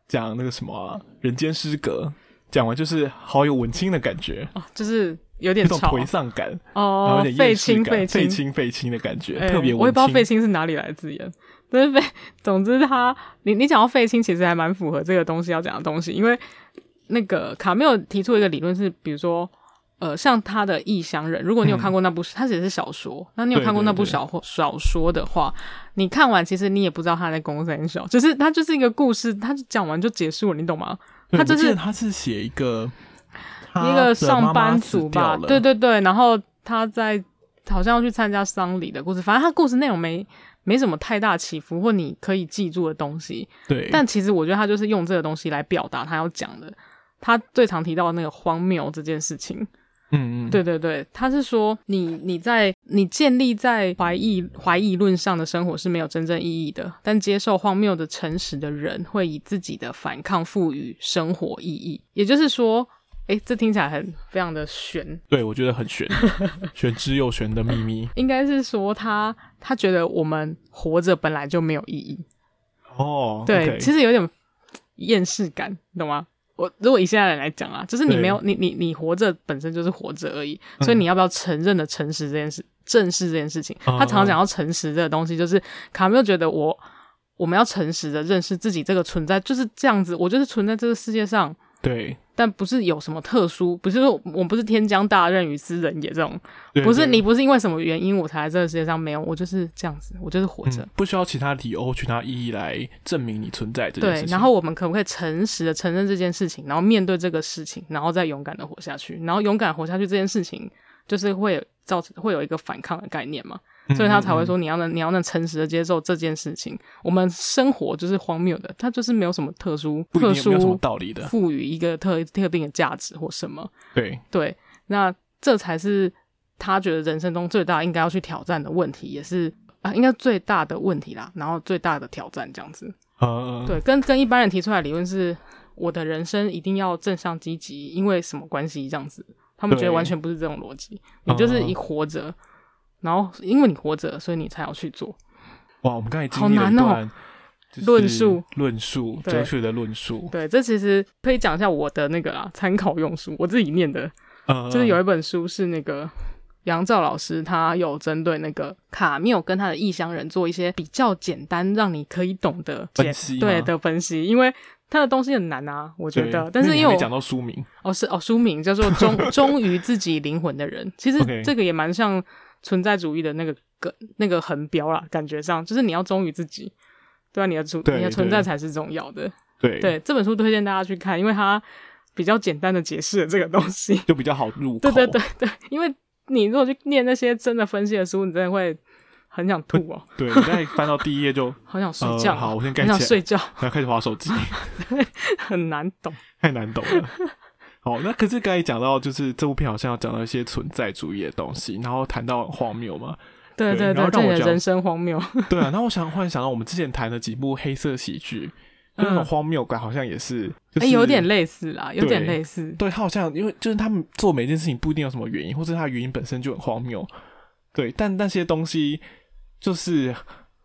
讲那个什么《人间失格》，讲完就是好有文青的感觉，哦，就是有点潮，颓丧感哦，有点废青废青废青的感觉，特别。我也不知道废青是哪里来的字眼，但是废，总之他，你你讲到废青，其实还蛮符合这个东西要讲的东西，因为。那个卡缪提出一个理论是，比如说呃，像他的《异乡人》，如果你有看过那部，他写的是小说，那你有看过那部小或小说的话，你看完其实你也不知道他在公三小，就是他就是一个故事，他讲完就结束了，你懂吗？他就是他是写一个一个上班族吧，对对对，然后他在好像要去参加丧礼的故事，反正他故事内容没没什么太大起伏或你可以记住的东西，对，但其实我觉得他就是用这个东西来表达他要讲的，他最常提到的那个荒谬这件事情。嗯嗯，对对对，他是说你你在你建立在怀疑怀疑论上的生活是没有真正意义的，但接受荒谬的诚实的人会以自己的反抗赋予生活意义。也就是说，诶，这听起来很非常的玄。对，我觉得很玄，玄之又玄的秘密。应该是说他他觉得我们活着本来就没有意义。哦，对，okay，其实有点厌世感，懂吗？我如果以现在人来讲啊，就是你没有你你你活着本身就是活着而已，所以你要不要承认的诚实这件事，正视这件事情。嗯、他常常讲到诚实这个东西，就是卡缪觉得我我们要诚实的认识自己这个存在，就是这样子，我就是存在这个世界上。对。但不是有什么特殊，不是说我不是天将大任于斯人也这种，对对对，不是你不是因为什么原因我才在这个世界上，没有，我就是这样子，我就是活着，嗯，不需要其他理由、其他意义来证明你存在这件事情。对，然后我们可不可以诚实的承认这件事情，然后面对这个事情，然后再勇敢的活下去，然后勇敢活下去这件事情，就是会造成会有一个反抗的概念嘛。所以他才会说，你要能，你要能诚实的接受这件事情。我们生活就是荒谬的，它就是没有什么特殊、特殊、道理的，赋予一个特特定的价值或什么。对对，那这才是他觉得人生中最大应该要去挑战的问题，也是啊，应该最大的问题啦。然后最大的挑战这样子。呃，对，跟跟一般人提出来的理论是，我的人生一定要正向积极，因为什么关系这样子？他们觉得完全不是这种逻辑，你就是一活着。然后，因为你活着，所以你才要去做。哇，我们刚才经历了一段论述、论述、哲学的论述。对，这其实可以讲一下我的那个啊，参考用书，我自己念的，呃、就是有一本书是那个杨照老师，他有针对那个卡缪跟他的异乡人做一些比较简单，让你可以懂得分析，对的分析，因为他的东西很难啊，我觉得。但是因为我讲到书名，哦是哦，书名叫做《忠 忠于自己灵魂的人》，其实这个也蛮像。存在主义的那个梗，那个横标啦，感觉上就是你要忠于自己，对啊，你的存你的存在才是重要的。对对，这本书推荐大家去看，因为它比较简单的解释了这个东西，就比较好入口。对对对对，因为你如果去念那些真的分析的书，你真的会很想吐哦、喔。对，你再翻到第一页就 好想睡觉。好，我先盖起来。很想睡觉，然后开始划手机。很难懂，太难懂了。好，那可是刚才讲到，就是这部片好像要讲到一些存在主义的东西，然后谈到荒谬嘛。对对对，然后让我人生荒谬。对啊，那我想忽然想到，我们之前谈的几部黑色喜剧，嗯、那种荒谬感好像也是，哎、欸，有点类似啦，有点类似。对，他好像因为就是他们做每件事情不一定有什么原因，或者他的原因本身就很荒谬。对，但那些东西就是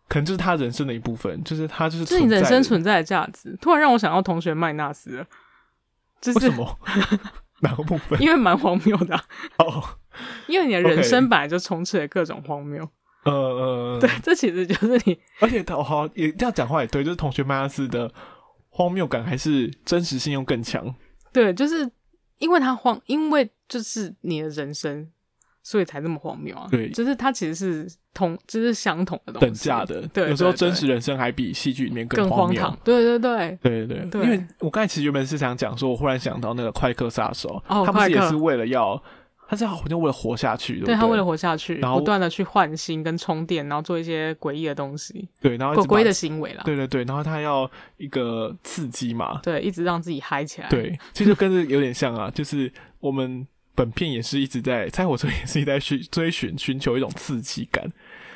可能就是他人生的一部分，就是他就是是你人生存在的价值。突然让我想到同学麦纳斯了。为什么？哪个部分？因为蛮荒谬的哦、啊，oh, 因为你的人生本来就充斥着各种荒谬。呃呃，对，这其实就是你。而且他好也这样讲话也对，就是同学麦克斯的荒谬感还是真实性又更强。对，就是因为他荒，因为就是你的人生。所以才那么荒谬啊！对，就是它其实是同，就是相同的东西，等价的。对，有时候真实人生还比戏剧里面更荒唐。对对对，对对对。因为我刚才其实原本是想讲说，我忽然想到那个快客杀手，哦他不是也是为了要，他是好像为了活下去，对，他为了活下去，然后不断的去换新跟充电，然后做一些诡异的东西，对，然后诡异的行为啦。对对对，然后他要一个刺激嘛，对，一直让自己嗨起来。对，其实就跟这有点像啊，就是我们。本片也是一直在猜火车，也是一直在寻追寻寻求一种刺激感，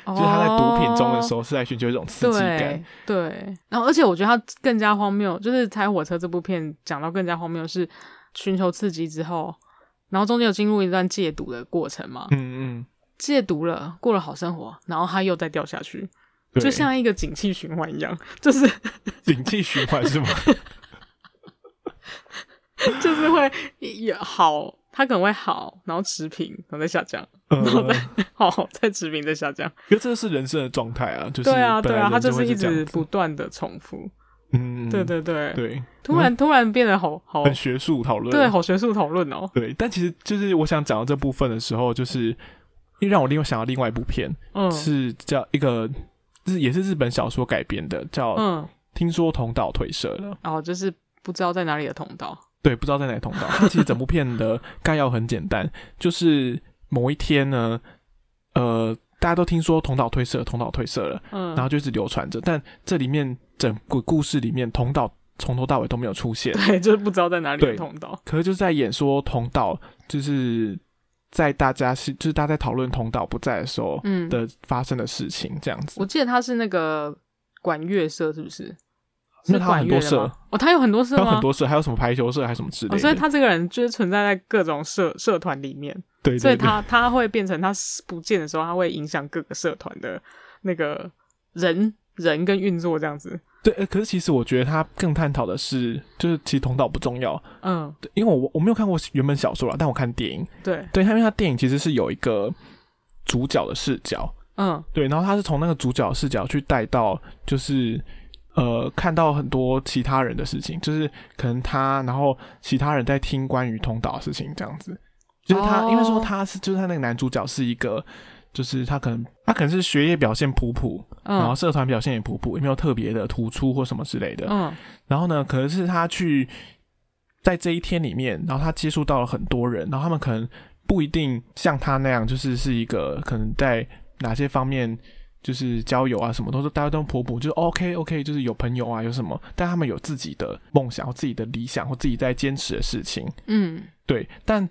哦，就是他在毒品中的时候是在寻求一种刺激感。对，对，然后而且我觉得他更加荒谬，就是猜火车这部片讲到更加荒谬是寻求刺激之后，然后中间有进入一段戒毒的过程嘛，嗯嗯，戒毒了，过了好生活，然后他又再掉下去，就像一个景气循环一样，就是 景气循环是吗？就是会也好。它可能会好，然后持平，然后再下降，然后再好，再持平，再下降。因为这是人生的状态啊，就是对啊，对啊，它就是一直不断的重复。嗯，对对对对，突然突然变得好好很学术讨论，对，好学术讨论哦。对，但其实就是我想讲到这部分的时候，就是因为让我另外想到另外一部片，嗯，是叫一个，就是也是日本小说改编的，叫嗯，听说同岛退社了，哦，就是不知道在哪里的同岛，对，不知道在哪里桐岛。它其实整部片的概要很简单，就是某一天呢，呃，大家都听说同岛褪色，同岛褪色了，嗯，然后就一直流传着，但这里面整个故事里面，同岛从头到尾都没有出现，对，就是不知道在哪里的桐岛。可是就是在演说同岛，就是在大家是就是大家在讨论同岛不在的时候，嗯的发生的事情这样子。我记得他是那个管乐社，是不是？那他很多社哦，他有很多社吗？他有很多社，还有什么排球社，还是什么之类的。哦，所以他这个人就是存在在各种社社团里面。对，对，对，所以他他会变成他不见的时候，他会影响各个社团的那个人人跟运作这样子。对，呃，可是其实我觉得他更探讨的是，就是其实同道不重要。嗯，对，因为我我没有看过原本小说啦，但我看电影。对，对，因为他电影其实是有一个主角的视角。嗯，对，然后他是从那个主角视角去带到，就是。呃，看到很多其他人的事情，就是可能他，然后其他人在听关于通岛的事情，这样子，就是他，oh. 因为说他是，就是他那个男主角是一个，就是他可能他可能是学业表现普普，嗯，然后社团表现也普普，也没有特别的突出或什么之类的，嗯，然后呢，可能是他去在这一天里面，然后他接触到了很多人，然后他们可能不一定像他那样，就是是一个可能在哪些方面。就是交友啊，什么都是大家都普普，就是 OK OK，就是有朋友啊，有什么，但他们有自己的梦想或自己的理想或自己在坚持的事情，嗯，对。但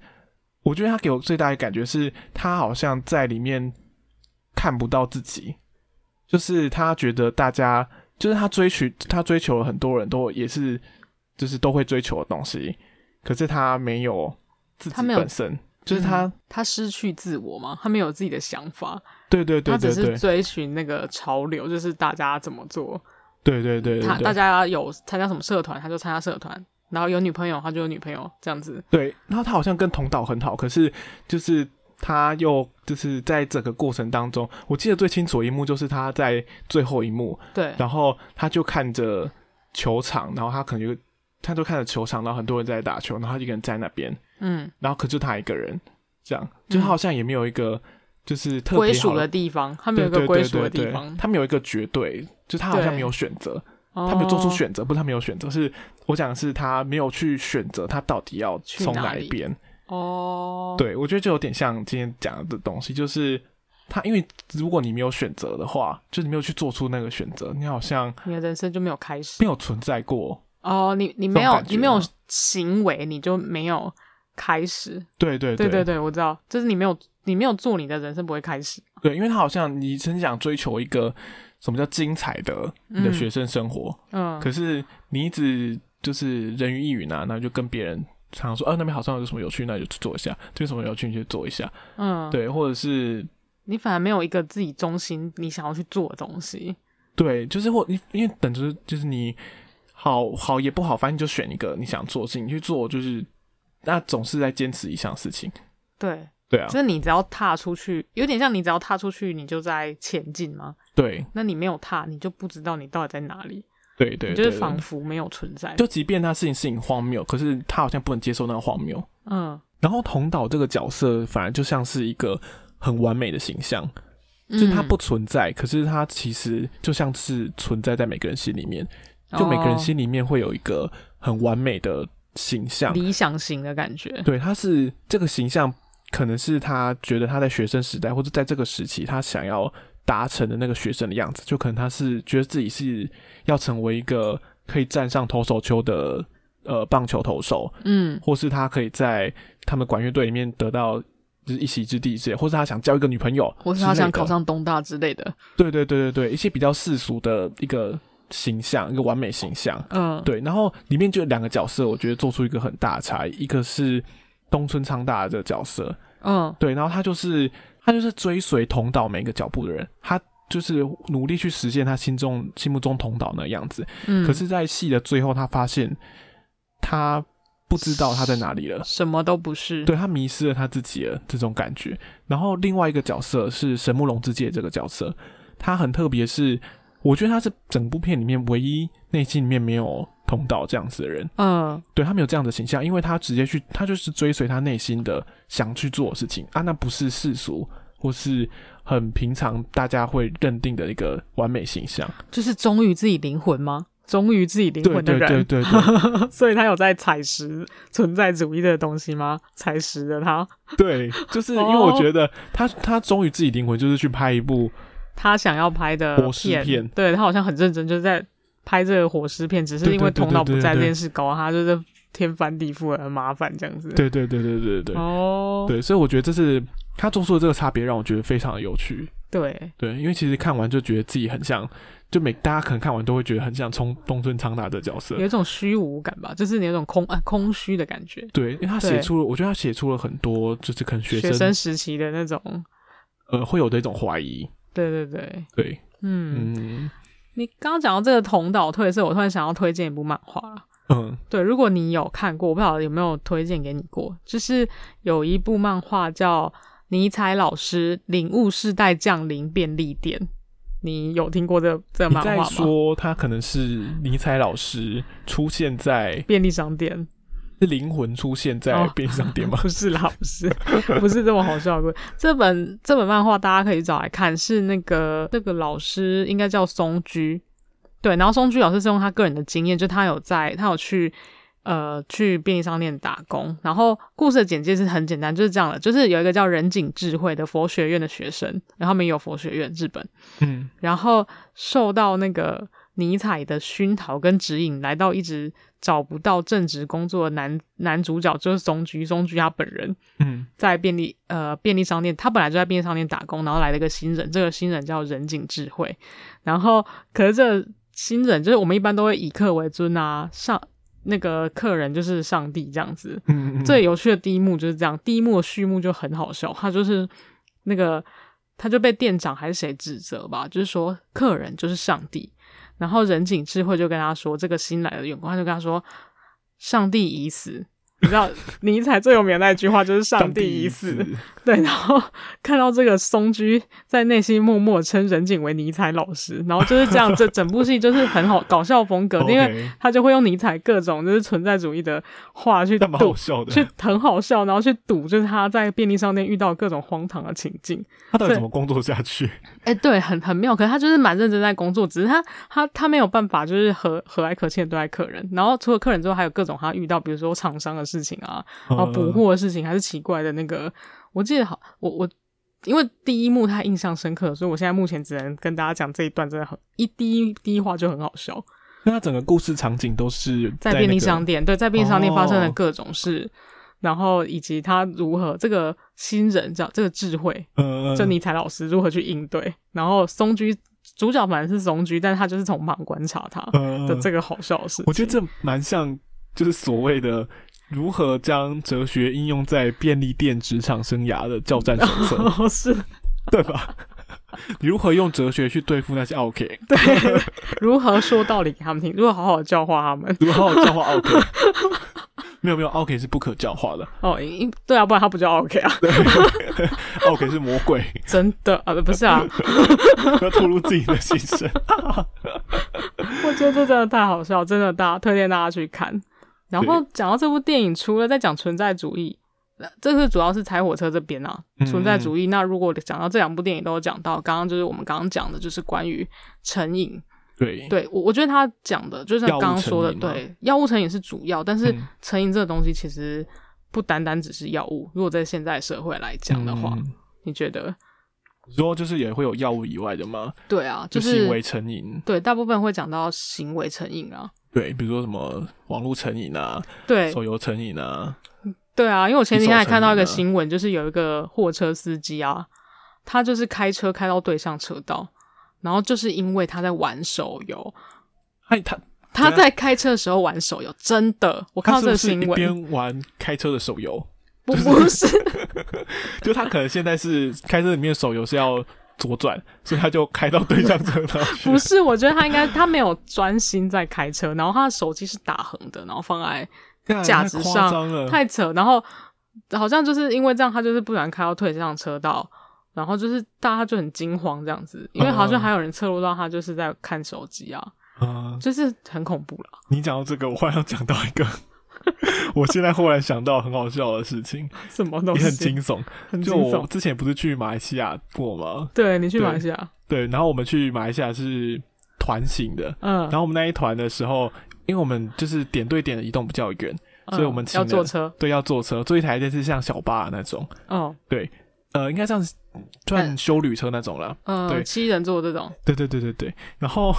我觉得他给我最大的感觉是，他好像在里面看不到自己，就是他觉得大家，就是他追求，他追求了很多人都也是，就是都会追求的东西，可是他没有自己本身。就是他、嗯，他失去自我吗？他没有自己的想法。对对对，对，对，他只是追寻那个潮流，就是大家怎么做。对对对，对，他大家有参加什么社团，他就参加社团。然后有女朋友，他就有女朋友，这样子。对，然后他好像跟同岛很好，可是就是他又就是在整个过程当中，我记得最清楚一幕就是他在最后一幕。对，然后他就看着球场，然后他可能就他就看着球场，然后很多人在打球，然后他一个人在那边。嗯，然后可就他一个人，这样，就他好像也没有一个就是特别归属的地方，他们有一个归属的地方，他们有一个绝对，就他好像没有选择，他没有做出选择，不是他没有选择，是我讲的是他没有去选择他到底要从哪一边。哦，对，我觉得就有点像今天讲的东西，就是他，因为如果你没有选择的话，就你没有去做出那个选择，你好像你的人生就没有开始，没有存在过。哦，你你没有你没有行为，你就没有。开始，对对。对对对，我知道，就是你没有你没有做，你的人生不会开始。对，因为他好像你曾经想追求一个什么叫精彩的你的学生生活，嗯，可是你一直就是人云亦云啊，那就跟别人常常说，啊，那边好像有什么有趣，那就去做一下；这边什么有趣，你就做一下，嗯，对，或者是你反而没有一个自己中心你想要去做的东西。对，就是或你因为等着就是你好好也不好，反正你就选一个你想做的事情你去做，就是。那总是在坚持一项事情，对对啊，就是你只要踏出去，有点像你只要踏出去，你就在前进吗？对，那你没有踏，你就不知道你到底在哪里。对对，对，就是仿佛没有存在。就即便他事情事情荒谬，可是他好像不能接受那个荒谬。嗯，然后同岛这个角色反而就像是一个很完美的形象，就是他不存在，可是他其实就像是存在在每个人心里面，就每个人心里面会有一个很完美的。形象理想型的感觉，对，他是这个形象，可能是他觉得他在学生时代或者在这个时期，他想要达成的那个学生的样子，就可能他是觉得自己是要成为一个可以站上投手球的呃棒球投手，嗯，或是他可以在他们管乐队里面得到就是一席之地之类，或是他想交一个女朋友，或是他想考上东大之类的，对对对对对，一些比较世俗的一个。形象，一个完美形象，嗯，对，然后里面就有两个角色，我觉得做出一个很大的差异，一个是东村昌大的这个角色，嗯，对，然后他就是他就是追随同岛每一个脚步的人，他就是努力去实现他心中心目中同岛那样子，嗯，可是，在戏的最后，他发现他不知道他在哪里了，什么都不是，对，他迷失了他自己了这种感觉。然后另外一个角色是神木龙之介这个角色，他很特别是。我觉得他是整部片里面唯一内心里面没有通道这样子的人。嗯，对，他没有这样的形象，因为他直接去，他就是追随他内心的想去做的事情。啊，那不是世俗或是很平常大家会认定的一个完美形象，就是忠于自己灵魂吗？忠于自己灵魂的人，对对对对，对，所以他有在采食存在主义的东西吗？采食的他，对，就是因为我觉得他他忠于自己灵魂，就是去拍一部他想要拍的活尸片，对他好像很认真，就是在拍这个火尸片，只是因为头脑不在这件事，搞他就是天翻地覆的很麻烦这样子。对对对对对对对，哦，对，所以我觉得这是他做出的这个差别，让我觉得非常的有趣。对对，因为其实看完就觉得自己很像。就每大家可能看完都会觉得很像从东村昌大的角色，有一种虚无感吧，就是有一种空啊空虚的感觉。对，因为他写出了，我觉得他写出了很多，就是可能学生学生时期的那种，呃，会有的一种怀疑。对对对对，嗯嗯。你刚刚讲到这个同岛退色，我突然想要推荐一部漫画。嗯，对，如果你有看过，我不晓得有没有推荐给你过，就是有一部漫画叫《尼采老师领悟世代降临便利店》。你有听过这个、这个漫画吗？说他可能是尼采老师出现在便利商店，是灵魂出现在便利商店吗？哦、不是啦，不是，不是这么好笑的。这本这本漫画大家可以找来看，是那个这个老师应该叫松居，对，然后松居老师是用他个人的经验，就他有在，他有去。呃，去便利商店打工，然后故事的简介是很简单，就是这样的，就是有一个叫仁井智慧的佛学院的学生，然后他们有佛学院，日本，嗯，然后受到那个尼采的熏陶跟指引，来到一直找不到正职工作的男男主角，就是松居，松居他本人，嗯，在便利呃便利商店，他本来就在便利商店打工，然后来了一个新人，这个新人叫人井智慧，然后可是这个新人就是我们一般都会以客为尊啊，上。那个客人就是上帝这样子，嗯，嗯，最有趣的第一幕就是这样，第一幕的序幕就很好笑，他就是那个他就被店长还是谁指责吧，就是说客人就是上帝，然后人井智慧就跟他说，这个新来的员工他就跟他说，上帝已死。你知道尼采最有名的那句话就是“上帝已死”，对。然后看到这个松居在内心默默称任景为尼采老师，然后就是这样，这整部戏就是很好搞笑风格，因为 他就会用尼采各种就是存在主义的话去赌，去很好笑，然后去赌，就是他在便利商店遇到各种荒唐的情境。他到底怎么工作下去？哎、欸，对，很很妙。可是他就是蛮认真在工作，只是他他他没有办法就是和和蔼可亲的对待客人。然后除了客人之后，还有各种他遇到，比如说厂商的。事情啊，然后补货的事情还是奇怪的那个，我记得好，我我因为第一幕太印象深刻，所以我现在目前只能跟大家讲这一段真的很一第一第一话就很好笑。那他整个故事场景都是在、便利商店，对，在便利商店发生的各种事，哦、然后以及他如何这个新人叫这个智慧，嗯，就尼采老师如何去应对，然后松居主角反而是松居，但是他就是从旁观察他的这个好笑的事、嗯。我觉得这蛮像，就是所谓的。如何将哲学应用在便利店职场生涯的教战手册？哦，是，对吧？你如何用哲学去对付那些 OK？？对，如何说道理给他们听？如何好好教化他们？如何好好教化 OK？？没有没有，，OK 是不可教化的。哦，因对啊，不然他不叫 OK 啊。对，奥客是魔鬼。真的啊？不是啊，不要透露自己的心声。我觉得这真的太好笑，真的，大家推荐大家去看。然后讲到这部电影，除了在讲存在主义，这是主要是踩火车这边啊，存在主义。嗯、那如果讲到这两部电影都有讲到，刚刚就是我们刚刚讲的，就是关于成瘾。对，对我我觉得他讲的，就像刚刚说的，对，药物成瘾是主要，但是成瘾这个东西其实不单单只是药物。如果在现在社会来讲的话，嗯、你觉得？你说就是也会有药物以外的吗？对啊，就是、就行为成瘾。对，大部分会讲到行为成瘾啊。对，比如说什么网络成瘾啊，对，手游成瘾啊，对啊，因为我前几天还看到一个新闻，就是有一个货车司机啊，他就是开车开到对向车道，然后就是因为他在玩手游，哎，他他在开车的时候玩手游，真的，我看到这个新闻，一边玩开车的手游，不不是，就他可能现在是开车里面手游是要。左转，所以他就开到对向车道。不是，我觉得他应该他没有专心在开车，然后他的手机是打横的，然后放在架子上，太，太扯。然后好像就是因为这样，他就是不然开到对向车道，然后就是大家就很惊慌这样子，因为好像还有人侧录到他就是在看手机啊，嗯，就是很恐怖了。你讲到这个，我忽然要讲到一个，我现在忽然想到很好笑的事情，什么东西？也很惊悚，很惊悚。就我之前不是去马来西亚过吗？对，你去马来西亚，对，然后我们去马来西亚是团型的，嗯，然后我们那一团的时候，因为我们就是点对点的移动比较远，嗯、所以我们要坐车，对，要坐车，坐一台就是像小巴的那种，哦，对，呃，应该像转修旅车那种了，嗯，对，七人座这种，对对对对对，然后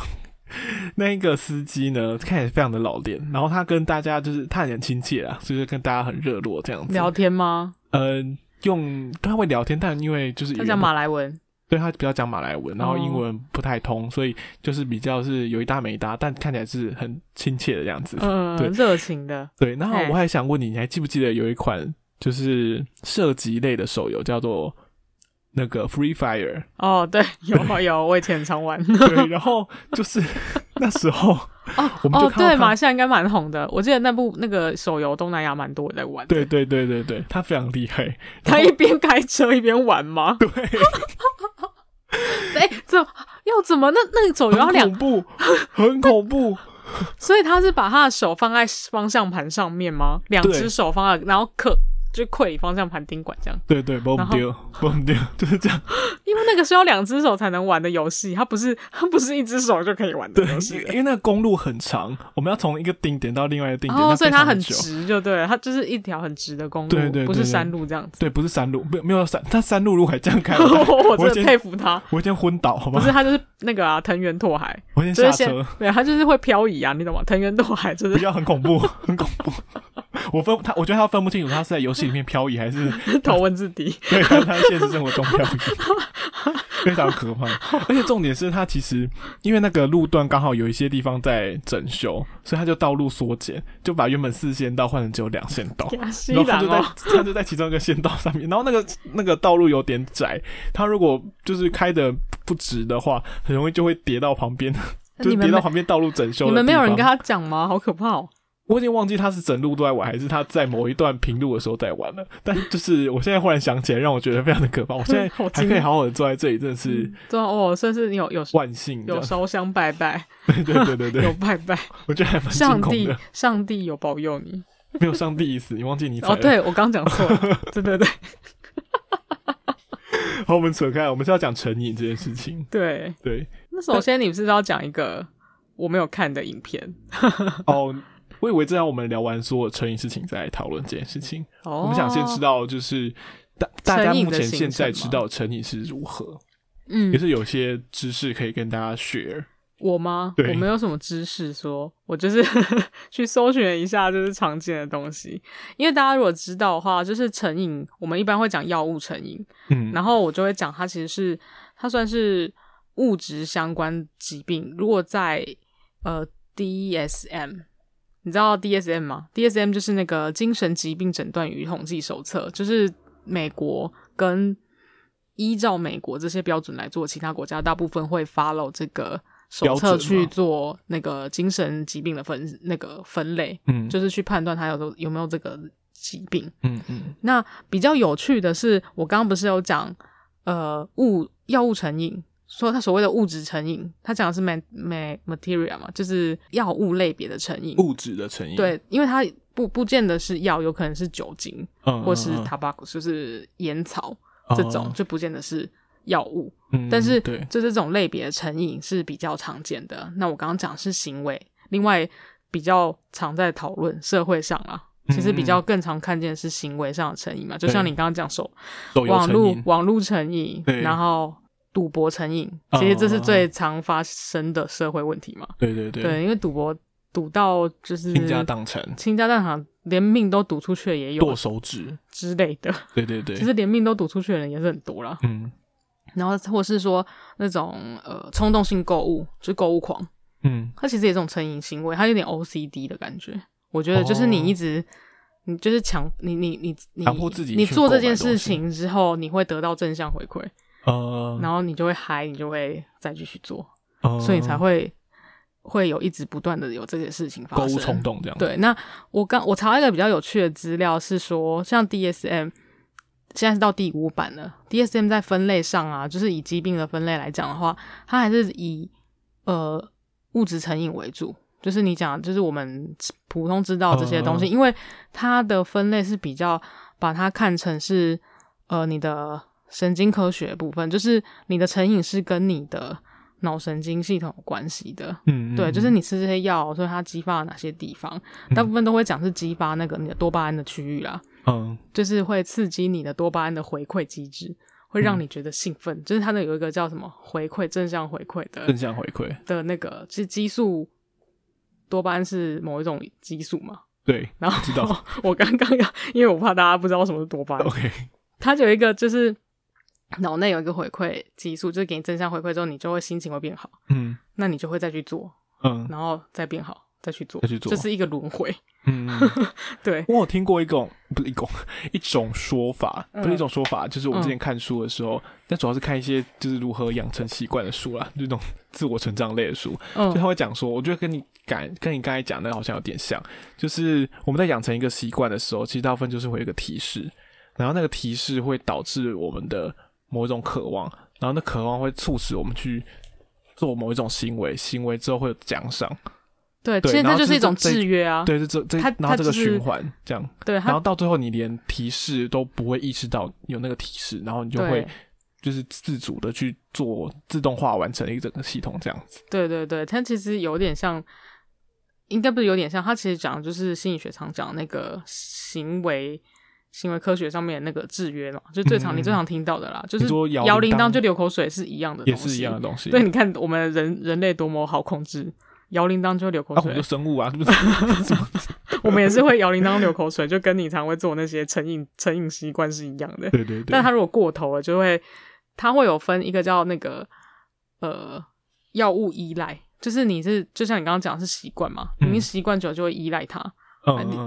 那个司机呢，看起来非常的老练，然后他跟大家就是他很亲切啊，就是跟大家很热络这样子，聊天吗？呃，用他会聊天，但因为就是他讲马来文。对，他比较讲马来文，然后英文不太通，哦、所以就是比较是有一搭没一搭，但看起来是很亲切的样子，嗯，对，热情的。对，然后我还想问你，你还记不记得有一款就是射击类的手游叫做那个 Free Fire？哦，对，有有，我以前常玩。对，然后就是 那时候。哦，我们就哦，对，马来西亚应该蛮红的。我记得那部那个手游，东南亚蛮多人在玩。对对对对对，他非常厉害。他一边开车一边玩吗？对。哎、欸，怎要怎么？那那个手游要两步，很恐怖。所以他是把他的手放在方向盘上面吗？两只手放在，然后可。就溃方向盘钉管这样，对对，崩丢崩丢，就是这样。因为那个是要两只手才能玩的游戏，它不是它不是一只手就可以玩的游戏。因为那个公路很长，我们要从一个顶点到另外一个顶点，哦，所以它很直，就对了，它就是一条很直的公路，对对不是山路这样子。对，不是山路，没没有山，它山路路还这样开，我真的佩服他。我先昏倒，好吗？不是，他就是那个啊，藤原拓海，我先下车。就是、对，他就是会漂移啊，你懂吗？藤原拓海就是比较很恐怖，很恐怖。我分他，我觉得他分不清楚他是在游戏里面漂移还是头文字 D。对，他在现实生活中漂移，非常可怕。而且重点是他其实因为那个路段刚好有一些地方在整修，所以他就道路缩减，就把原本四线道换成只有两线道。然后他就在他就在其中一个线道上面，然后那个那个道路有点窄，他如果就是开的不直的话，很容易就会跌到旁边，就跌到旁边道路整修。你们没有人跟他讲吗？好可怕哦！我已经忘记他是整路都在玩，还是他在某一段平路的时候在玩了。但就是我现在忽然想起来，让我觉得非常的可怕。我现在 还可以好好的坐在这里，真的是，对哦，算是你有有万幸，有烧香拜拜，对对对对对，有拜拜，我觉得还蛮上帝，上帝有保佑你，没有上帝意思，你忘记你哦，对我刚讲错了，对对对。好，我们扯开，我们是要讲成瘾这件事情。对对，那首先你不是要讲一个我没有看的影片哦。我以为这样，我们聊完所有成瘾事情再来讨论这件事情。哦，我们想先知道，就是大大家目前现在知道成瘾是如何，嗯，也是有些知识可以跟大家 share。我吗？我没有什么知识说，说我就是 去搜寻一下，就是常见的东西。因为大家如果知道的话，就是成瘾，我们一般会讲药物成瘾，嗯，然后我就会讲它其实是它算是物质相关疾病。如果在呃 DSM。你知道 DSM 吗？DSM 就是那个精神疾病诊断与统计手册，就是美国跟依照美国这些标准来做，其他国家大部分会 follow 这个手册去做那个精神疾病的分那个分类，嗯，就是去判断他有有没有这个疾病，嗯嗯。那比较有趣的是，我刚刚不是有讲呃物药物成瘾。说他所谓的物质成瘾，他讲的是 ma ma material 嘛，就是药物类别的成瘾，物质的成瘾。对，因为它不不见得是药，有可能是酒精，嗯、或是 tobacco，就是烟草、嗯、这种，就不见得是药物。嗯、但是，就这种类别的成瘾是比较常见的。那我刚刚讲是行为，另外比较常在讨论社会上啊，其实比较更常看见的是行为上的成瘾嘛，嗯、就像你刚刚讲手网络网络成瘾，然后。赌博成瘾，其实这是最常发生的社会问题嘛？对对对，对，因为赌博赌到就是倾家荡产，倾家荡产，连命都赌出去的也有，剁手指之类的。对对对，其实连命都赌出去的人也是很多啦。嗯，然后或是说那种呃冲动性购物，就是购物狂，嗯，他其实也是一种成瘾行为，他有点 OCD 的感觉。我觉得就是你一直，你就是强，你你你你强迫自己，你做这件事情之后，你会得到正向回馈。呃，然后你就会嗨，你就会再继续做，呃、所以才会会有一直不断的有这些事情发生。购物冲动这样。对，那我刚我查一个比较有趣的资料是说，像 DSM，现在是到第五版了。DSM 在分类上啊，就是以疾病的分类来讲的话，它还是以呃物质成瘾为主。就是你讲，就是我们普通知道这些东西，嗯、因为它的分类是比较把它看成是呃你的神经科学部分，就是你的成瘾是跟你的脑神经系统有关系的。嗯，对，就是你吃这些药，所以它激发了哪些地方，大部分都会讲是激发那个你的多巴胺的区域啦。嗯，就是会刺激你的多巴胺的回馈机制，会让你觉得兴奋。嗯、就是它那有一个叫什么回馈正向回馈的正向回馈的那个，其实激素。多巴胺是某一种激素嘛？对，然后知道 我刚刚要，因为我怕大家不知道什么是多巴胺。OK，它就有一个就是脑内有一个回馈激素，就是给你正向回馈之后，你就会心情会变好。嗯，那你就会再去做，嗯，然后再变好，再去做，再去做，这是一个轮回。嗯，对，我有听过一种不是一种 一种说法，不是一种说法，就是我们之前看书的时候，但主要是看一些就是如何养成习惯的书啦，就这种 自我成长类的书，就他会讲说，我觉得跟你感跟你刚才讲的好像有点像，就是我们在养成一个习惯的时候，其实大部分就是会有一个提示，然后那个提示会导致我们的某一种渴望，然后那渴望会促使我们去做某一种行为，行为之后会有奖赏。对，其实这就是一种制约啊。对，这这然后这个循环这样。对，然后到最后你连提示都不会意识到有那个提示，然后你就会就是自主的去做自动化完成一整个系统这样子。对对对，它其实有点像，应该不是有点像，它其实讲的就是心理学常讲那个行为行为科学上面那个制约嘛，就最常你最常听到的啦，就是摇铃铛就流口水是一样的东西，也是一样的东西。对，你看我们人人类多么好控制。摇铃铛就会流口水，啊，我们就生物啊，是不是？我们也是会摇铃铛流口水，就跟你常会做那些成瘾成瘾习惯是一样的。对对对。但他如果过头了，就会他会有分一个叫那个呃药物依赖，就是你是就像你刚刚讲的是习惯嘛，你习惯久了就会依赖它，嗯，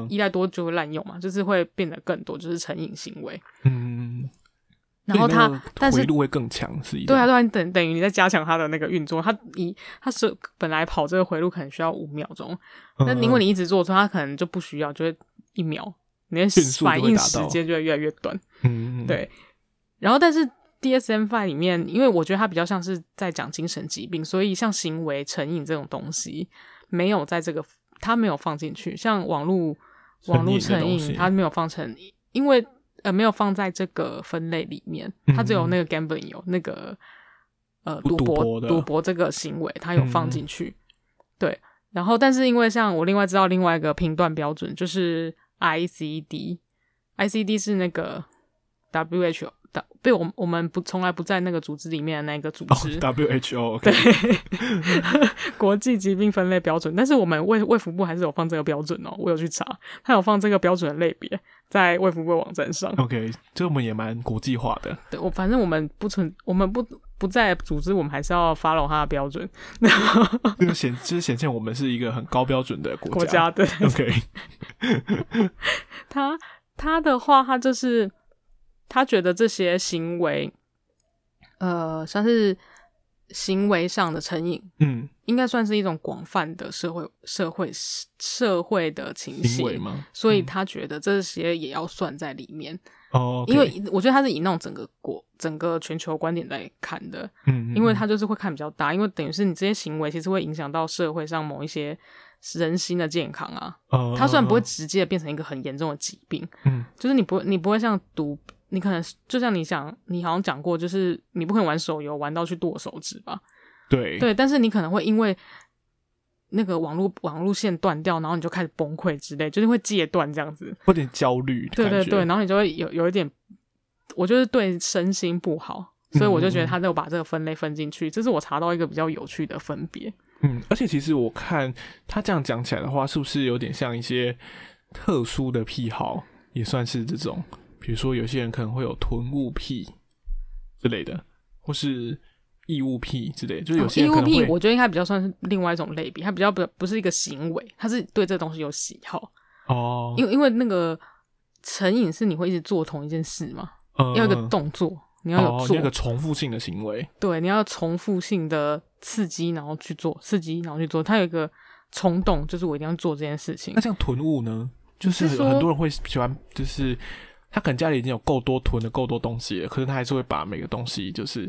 依赖多就会滥用嘛，就是会变得更多，就是成瘾行为。嗯。然后它，但是回路会更强，是一对啊，对啊，等等于你在加强它的那个运作。它一它是本来跑这个回路可能需要五秒钟，那因为你一直做，所以它可能就不需要，就会一秒，你的反应时间就会越来越短。嗯，对。然后，但是 DSM Five 里面，因为我觉得它比较像是在讲精神疾病，所以像行为成瘾这种东西没有在这个，它没有放进去。像网络网络成瘾，它没有放成，因为。呃，没有放在这个分类里面，它只有那个 gambling 有那个呃赌博赌博这个行为，它有放进去。嗯、对，然后但是因为像我另外知道另外一个评断标准就是 ICD，ICD 是那个 WHO。被我们我们不从来不在那个组织里面的那个组织、oh，WHO，okay. 对，国际疾病分类标准，但是我们卫卫福部还是有放这个标准哦，我有去查，他有放这个标准的类别在卫福部网站上。OK，这我们也蛮国际化的。对，我反正我们不存，我们不不在组织，我们还是要 follow 它的标准。这个显就是显现我们是一个很高标准的国家。国家对，OK。他他的话，他就是。他觉得这些行为，呃，算是行为上的成瘾，嗯，应该算是一种广泛的社会、社会、社会的情形吗？所以他觉得这些也要算在里面。哦、嗯，因为我觉得他是以那种整个国、整个全球观点来看的，嗯，因为他就是会看比较大，因为等于是你这些行为其实会影响到社会上某一些人心的健康啊。哦，他虽然不会直接变成一个很严重的疾病，嗯，就是你不会，你不会像毒。你可能就像你想，你好像讲过，就是你不可能玩手游玩到去剁手指吧？对对，但是你可能会因为那个网络网络线断掉，然后你就开始崩溃之类，就是会戒断这样子，有点焦虑。对对对，然后你就会有有一点，我就是对身心不好，所以我就觉得他就把这个分类分进去，嗯、这是我查到一个比较有趣的分别。嗯，而且其实我看他这样讲起来的话，是不是有点像一些特殊的癖好，也算是这种。比如说，有些人可能会有囤物癖之类的，或是异物癖之类的，就是有些人可能会、哦、异物癖，我觉得应该比较算是另外一种类别，它比较不不是一个行为，它是对这个东西有喜好哦。因为因为那个成瘾是你会一直做同一件事嘛，嗯、要一个动作，你要有做、哦、那个重复性的行为，对，你要重复性的刺激，然后去做刺激，然后去做，它有一个冲动，就是我一定要做这件事情。那像囤物呢，就是很多人会喜欢，就是。他可能家里已经有够多囤的够多东西了，可是他还是会把每个东西就是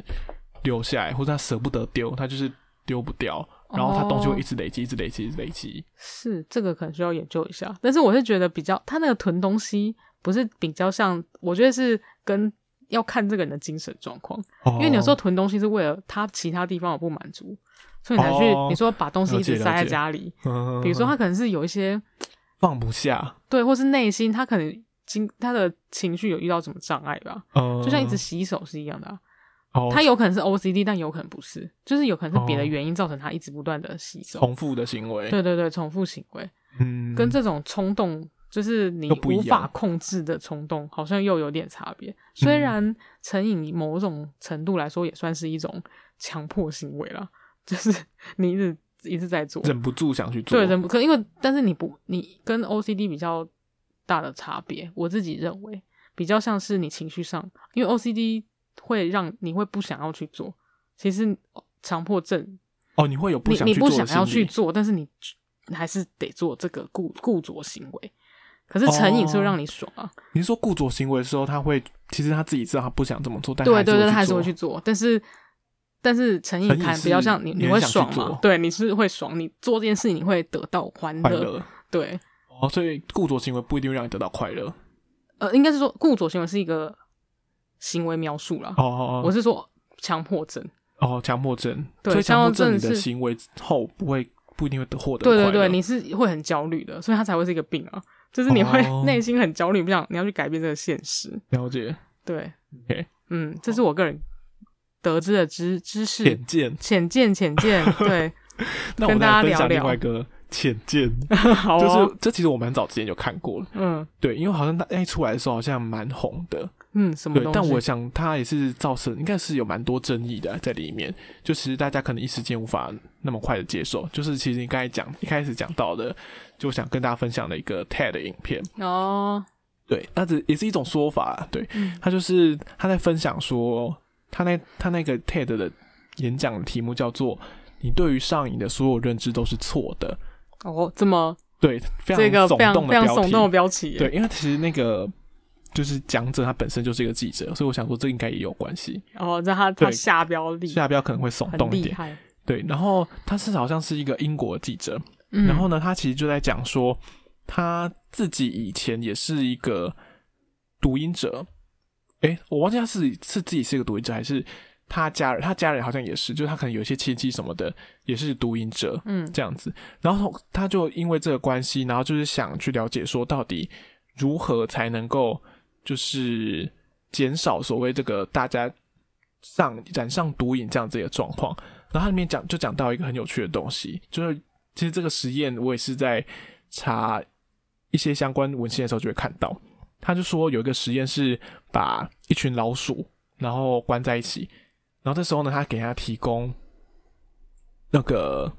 留下来，或者他舍不得丢，他就是丢不掉，然后他东西会一直累积，一直累积，一直累积。是这个可能需要研究一下，但是我是觉得比较他那个囤东西不是比较像，我觉得是跟要看这个人的精神状况，因为你有时候囤东西是为了他其他地方有不满足，所以你才去你说把东西一直塞在家里，比如说他可能是有一些放不下，对，或是内心他可能。情他的情绪有遇到什么障碍吧？嗯，就像一直洗手是一样的啊。哦，他有可能是 OCD，但有可能不是，就是有可能是别的原因造成他一直不断的洗手，重复的行为。对对对，重复行为。嗯，跟这种冲动，就是你无法控制的冲动，好像又有点差别。虽然成瘾某种程度来说也算是一种强迫行为了，就是 你一直一直在做，忍不住想去做。对，忍不，可因为但是你不，你跟 OCD 比较。大的差别，我自己认为比较像是你情绪上，因为 OCD 会让你会不想要去做。其实强迫症哦，你会有不想你，你不想要去做，但是你还是得做这个固固着行为。可是成瘾是会让你爽啊！哦、你是说固着行为的时候，他会其实他自己知道他不想这么做，但对对对，他还是会去做。但是但是成瘾看比较像你，你会爽嘛？对，你是会爽，你做这件事情你会得到欢乐，对。哦，所以固着行为不一定会让你得到快乐。呃，应该是说固着行为是一个行为描述啦。哦哦哦，我是说强迫症。哦，强迫症。对，强迫症你的行为后不会不一定会得获得。对对对，你是会很焦虑的，所以它才会是一个病啊。就是你会 内心很焦虑，不想你要去改变这个现实。了解。对。OK。嗯，这是我个人得知的知知识。浅见。浅见，浅见。对。那跟大家聊聊。浅见，好哦、就是这其实我蛮早之前就看过了，嗯，对，因为好像他一出来的时候好像蛮红的，嗯，什么？对，但我想他也是造成应该是有蛮多争议的在里面，就其实大家可能一时间无法那么快的接受。就是其实你刚才讲一开始讲到的，就想跟大家分享的一个 TED 的影片。哦，对，那这也是一种说法，对，嗯、他就是他在分享说他那他那个 TED 的演讲的题目叫做“你对于上瘾的所有认知都是错的”。哦，这么对，这个非常非常耸动的标题。对，因为其实那个就是讲者他本身就是一个记者，所以我想说这应该也有关系。哦，那他他下标厉下标可能会耸动一点。对，然后他是好像是一个英国的记者，嗯、然后呢，他其实就在讲说他自己以前也是一个读音者。诶，我忘记他是是自己是一个读音者还是。他家人，他家人好像也是，就是他可能有一些亲戚什么的，也是毒瘾者，嗯，这样子。然后他就因为这个关系，然后就是想去了解说，到底如何才能够就是减少所谓这个大家上染上毒瘾这样子的状况。然后他里面讲就讲到一个很有趣的东西，就是其实这个实验我也是在查一些相关文献的时候就会看到，他就说有一个实验是把一群老鼠然后关在一起。然后这时候呢，他给他提供那个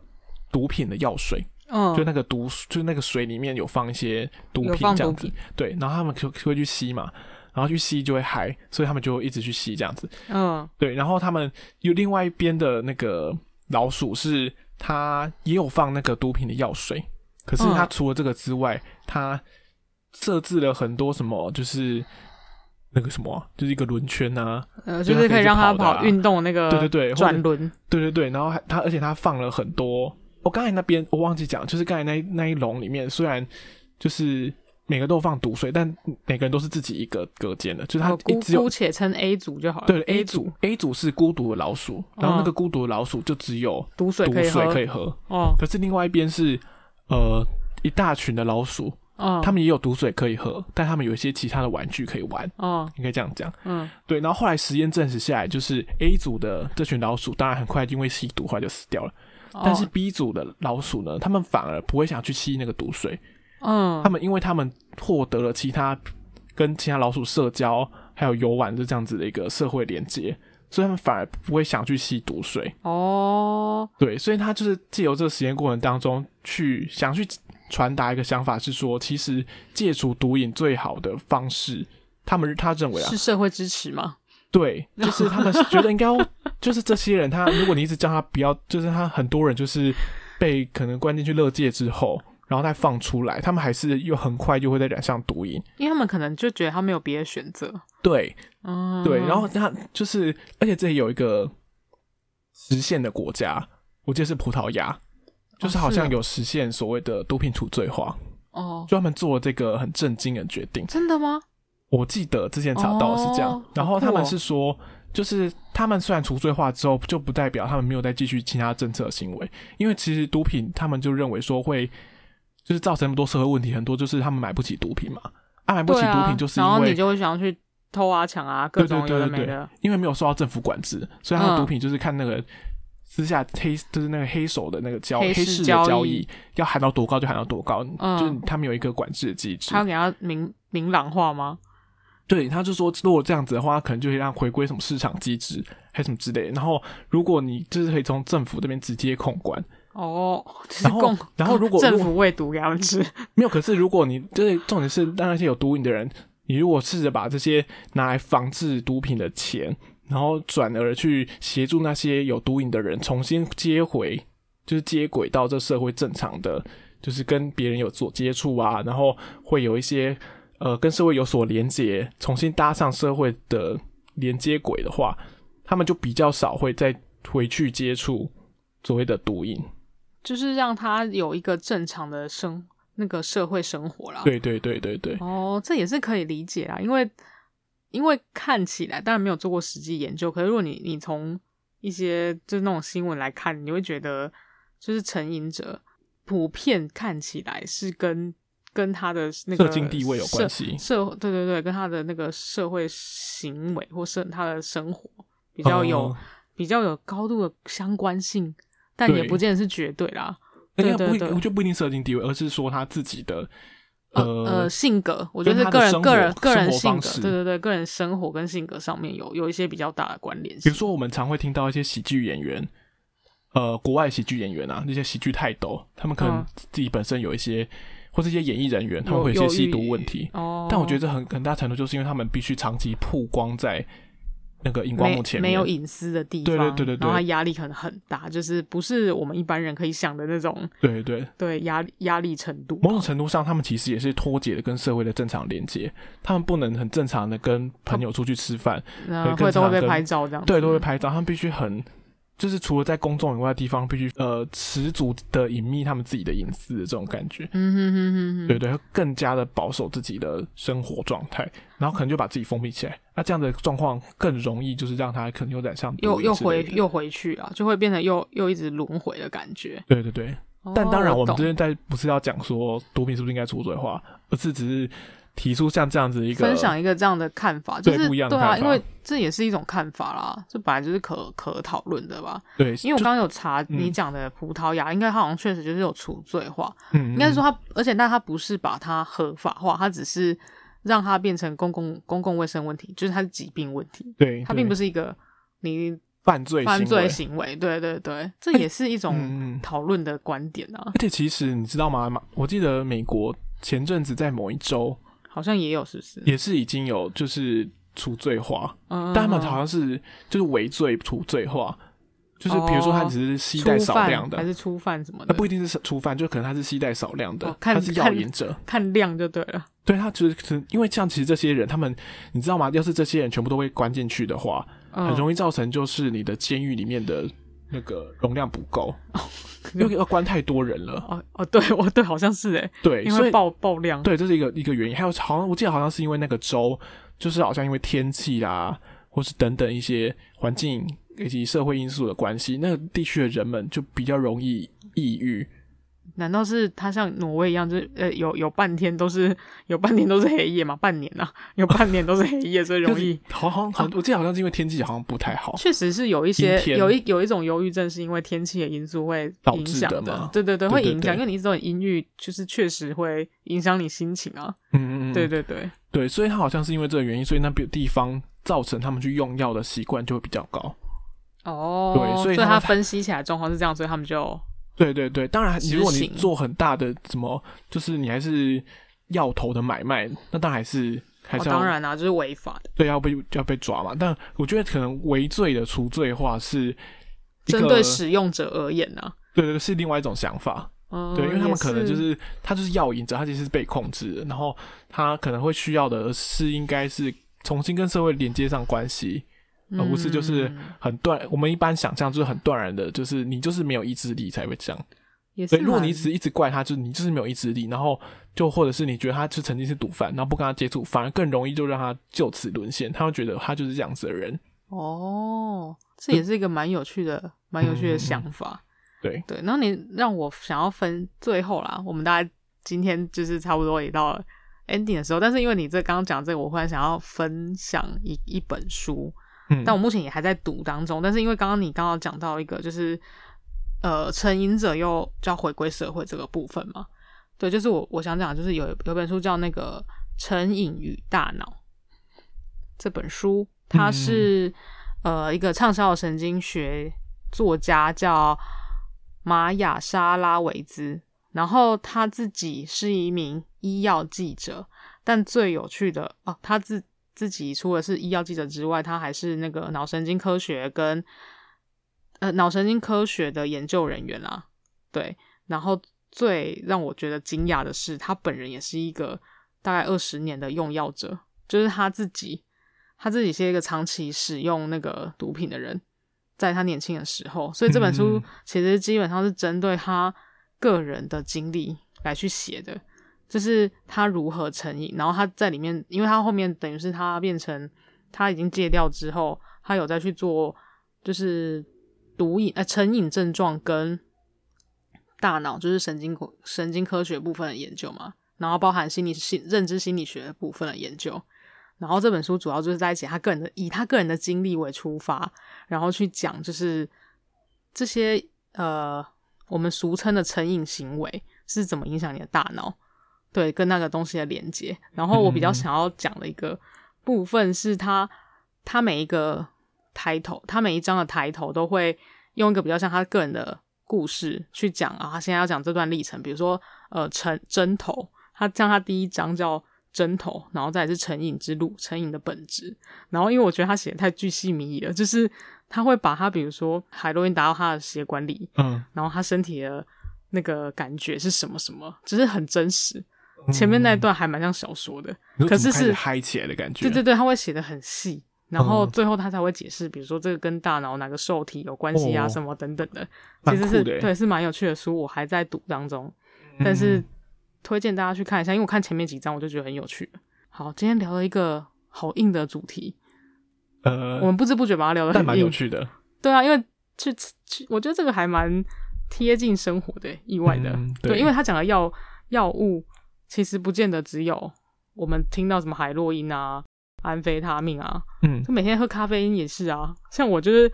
毒品的药水，嗯，就那个毒，就那个水里面有放一些毒品这样子，对。然后他们就会去吸嘛，然后去吸就会嗨，所以他们就一直去吸这样子，嗯，对。然后他们有另外一边的那个老鼠是，他也有放那个毒品的药水，可是他除了这个之外，他设置了很多什么，就是。那个什么、啊，就是一个轮圈啊，呃，就是可以让他跑运动那个，对对对，转轮，对对对，然后还他，而且他放了很多。我刚才那边我忘记讲，就是刚才那那一笼里面，虽然就是每个都放毒水，但每个人都是自己一个隔间的，就是他只有姑且称 A 组就好了。对，A 组 A 组是孤独的老鼠，然后那个孤独的老鼠就只有毒水毒水可以喝。哦，可是另外一边是呃一大群的老鼠。哦，他们也有毒水可以喝，但他们有一些其他的玩具可以玩。哦，应该这样讲。嗯，对。然后后来实验证实下来，就是 A 组的这群老鼠，当然很快因为吸毒后来就死掉了。哦，但是 B 组的老鼠呢，他们反而不会想去吸那个毒水。嗯，他们因为他们获得了其他跟其他老鼠社交还有游玩的这样子的一个社会连接，所以他们反而不会想去吸毒水。哦，对，所以他就是借由这个实验过程当中去想去。传达一个想法是说，其实戒除毒瘾最好的方式，他们他认为啊，是社会支持吗？对，就是他们觉得应该，就是这些人他，如果你一直叫他不要，就是他很多人就是被可能关进去乐戒之后，然后再放出来，他们还是又很快就会再染上毒瘾，因为他们可能就觉得他没有别的选择。对，嗯，对，然后他就是，而且这里有一个实现的国家，我记得是葡萄牙，就是好像有实现所谓的毒品除罪化。哦，就他们做了这个很震惊的决定。真的吗？我记得之前查到的是这样，哦、然后他们是说，就是他们虽然除罪化之后，就不代表他们没有再继续其他政策行为，因为其实毒品他们就认为说会就是造成那么多社会问题，很多就是他们买不起毒品嘛，啊买不起毒品就是因为、啊、然后你就会想要去偷啊抢啊各种有的没的，对对对对对，因为没有受到政府管制，所以他的毒品就是看那个。嗯私下黑就是那个黑手的那个交黑市的交易，要喊到多高就喊到多高，嗯、就是他们有一个管制的机制。他要给他明明朗化吗？对，他就说如果这样子的话，可能就会让回归什么市场机制，还是什么之类的。然后如果你就是可以从政府这边直接控管哦，然后然后如果政府喂毒给他们吃，没有。可是如果你就是重点是让那些有毒瘾的人，你如果试着把这些拿来防治毒品的钱。然后转而去协助那些有毒瘾的人重新接回，就是接轨到这社会正常的，就是跟别人有所接触啊，然后会有一些呃跟社会有所连接，重新搭上社会的连接轨的话，他们就比较少会再回去接触所谓的毒瘾，就是让他有一个正常的生那个社会生活啦。对对对对对。哦，这也是可以理解啊，因为。因为看起来，当然没有做过实际研究，可是如果你你从一些就是那种新闻来看，你会觉得就是成瘾者普遍看起来是跟跟他的那个社经地位有关系，社对对对，跟他的那个社会行为或是他的生活比较有、哦、比较有高度的相关性，但也不见得是绝对啦。对对对，我觉得不一定社经地位，而是说他自己的。呃呃，性格，我觉得是个人个人个人性格，对对对，个人生活跟性格上面有有一些比较大的关联。比如说，我们常会听到一些喜剧演员，呃，国外喜剧演员啊，那些喜剧泰斗，他们可能自己本身有一些，嗯、或是一些演艺人员，他们会有一些吸毒问题。哦，但我觉得这很很大程度就是因为他们必须长期曝光在。那个荧光幕前面没，没有隐私的地方，对对对对对，然后他压力可能很大，就是不是我们一般人可以想的那种，对对对，压力压力程度。某种程度上，他们其实也是脱节的跟社会的正常连接，他们不能很正常的跟朋友出去吃饭，会都会被拍照这样，对，都会拍照，他们必须很。就是除了在公众以外的地方，必须呃十足的隐秘他们自己的隐私的这种感觉，嗯哼哼哼哼，对对，更加的保守自己的生活状态，然后可能就把自己封闭起来，那这样的状况更容易就是让他可能有点像又又回又回去啊，就会变成又又一直轮回的感觉。对对对，哦、但当然我们这边在不是要讲说毒品是不是应该出罪化，而是只是。提出像这样子一个分享一个这样的看法，就是对，不一样的看法，对啊，因为这也是一种看法啦，这本来就是可可讨论的吧？对，因为我刚刚有查你讲的葡萄牙，嗯、应该它好像确实就是有除罪化，嗯，应该是说它，而且但它不是把它合法化，它只是让它变成公共公共卫生问题，就是它是疾病问题，对，对它并不是一个你犯罪犯罪行为，对对对，这也是一种讨论的观点啊。而且其实你知道吗？我记得美国前阵子在某一周。好像也有，是不是？也是已经有，就是处罪化，嗯、但他们好像是就是违罪处罪化，就是比如说他只是携带少量的，还是初犯什么的，那不一定是初犯，就可能他是携带少量的，哦、看他是药瘾者看，看量就对了。对他就是，因为像其实这些人，他们你知道吗？要是这些人全部都被关进去的话，嗯、很容易造成就是你的监狱里面的那个容量不够。因为要关太多人了哦哦，对，我对，好像是哎，对，因为爆爆量，对，这是一个一个原因。还有好像我记得好像是因为那个州，就是好像因为天气啦，或是等等一些环境以及社会因素的关系，那个地区的人们就比较容易抑郁。难道是他像挪威一样，就是呃，有有半天都是 有半天都是黑夜嘛？半年啊，有半年都是黑夜，所以容易。好好好，我记得好像是因为天气好像不太好。确实是有一些有一有一种忧郁症，是因为天气的因素会影响的。的对对对，会影响，因为你一直都很阴郁，就是确实会影响你心情啊。嗯嗯嗯，对对对对，所以他好像是因为这个原因，所以那边地方造成他们去用药的习惯就会比较高。哦，对，所以他分析起来状况是这样，所以他们就。对对对，当然，如果你做很大的什么，就是你还是要头的买卖，那当然还是还是当然啊，就是违法的，对，要被要被抓嘛。但我觉得可能违罪的除罪化是针对使用者而言呢、啊，对对对，是另外一种想法。嗯，对，因为他们可能就是是他就是药瘾者，他其实是被控制的，然后他可能会需要的是应该是重新跟社会连接上关系，而不是就是很断。嗯、我们一般想象就是很断然的，就是你就是没有意志力才会这样。也是对，如果你只是一直怪他，就是你就是没有意志力，然后就或者是你觉得他是曾经是毒贩，然后不跟他接触，反而更容易就让他就此沦陷。他会觉得他就是这样子的人。哦，这也是一个蛮有趣的、蛮、嗯、有趣的想法。对对，然后你让我想要分最后啦，我们大概今天就是差不多也到了 ending 的时候，但是因为你这刚刚讲这个，我忽然想要分享一一本书，嗯，但我目前也还在读当中，但是因为刚刚你刚刚讲到一个就是。呃，成瘾者又叫回归社会这个部分嘛？对，就是我我想讲，就是有有本书叫那个《成瘾与大脑》这本书，它是、嗯、呃一个畅销的神经学作家叫玛雅莎拉维兹，然后他自己是一名医药记者，但最有趣的哦，他自自己除了是医药记者之外，他还是那个脑神经科学跟。呃，脑神经科学的研究人员啊，对，然后最让我觉得惊讶的是，他本人也是一个大概二十年的用药者，就是他自己，他自己是一个长期使用那个毒品的人，在他年轻的时候，所以这本书其实基本上是针对他个人的经历来去写的，就是他如何成瘾，然后他在里面，因为他后面等于是他变成他已经戒掉之后，他有再去做，就是。毒瘾呃，成瘾症状跟大脑就是神经神经科学部分的研究嘛，然后包含心理心认知心理学部分的研究，然后这本书主要就是在写他个人的，以他个人的经历为出发，然后去讲就是这些呃我们俗称的成瘾行为是怎么影响你的大脑，对，跟那个东西的连接。然后我比较想要讲的一个部分是他他每一个。抬头，他每一章的抬头都会用一个比较像他个人的故事去讲啊。他现在要讲这段历程，比如说呃，成针头，他像他第一章叫针头，然后再是成瘾之路，成瘾的本质。然后因为我觉得他写的太巨细靡遗了，就是他会把他比如说海洛因打到他的血管里，嗯，然后他身体的那个感觉是什么什么，只是很真实。前面那一段还蛮像小说的，嗯、可是是嗨起来的感觉。对对对，他会写的很细。然后最后他才会解释，比如说这个跟大脑哪个受体有关系啊，什么等等的，哦、其实是对，是蛮有趣的书，我还在读当中，但是推荐大家去看一下，因为我看前面几章我就觉得很有趣。好，今天聊了一个好硬的主题，呃，我们不知不觉把它聊得很硬，但蛮有趣的。对啊，因为去去，我觉得这个还蛮贴近生活的，意外的，嗯、对，对，因为他讲的药药物其实不见得只有我们听到什么海洛因啊。安非他命啊，嗯，就每天喝咖啡因也是啊，像我就是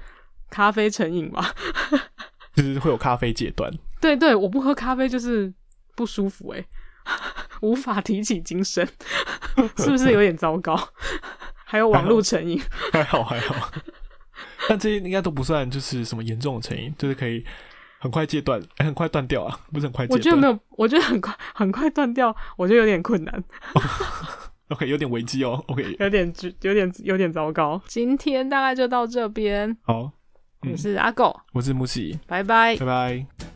咖啡成瘾吧，就是会有咖啡戒断。对对，我不喝咖啡就是不舒服哎、欸，无法提起精神，是不是有点糟糕？还有网络成瘾，还好还好，但这些应该都不算就是什么严重的成瘾，就是可以很快戒断，欸，很快断掉啊，不是很快戒断。我觉得没有，我觉得很快很快断掉，我觉得有点困难。OK，有点危机哦。OK，有点有点有点糟糕。今天大概就到这边。好，我是阿狗，我是木喜，拜拜，拜拜。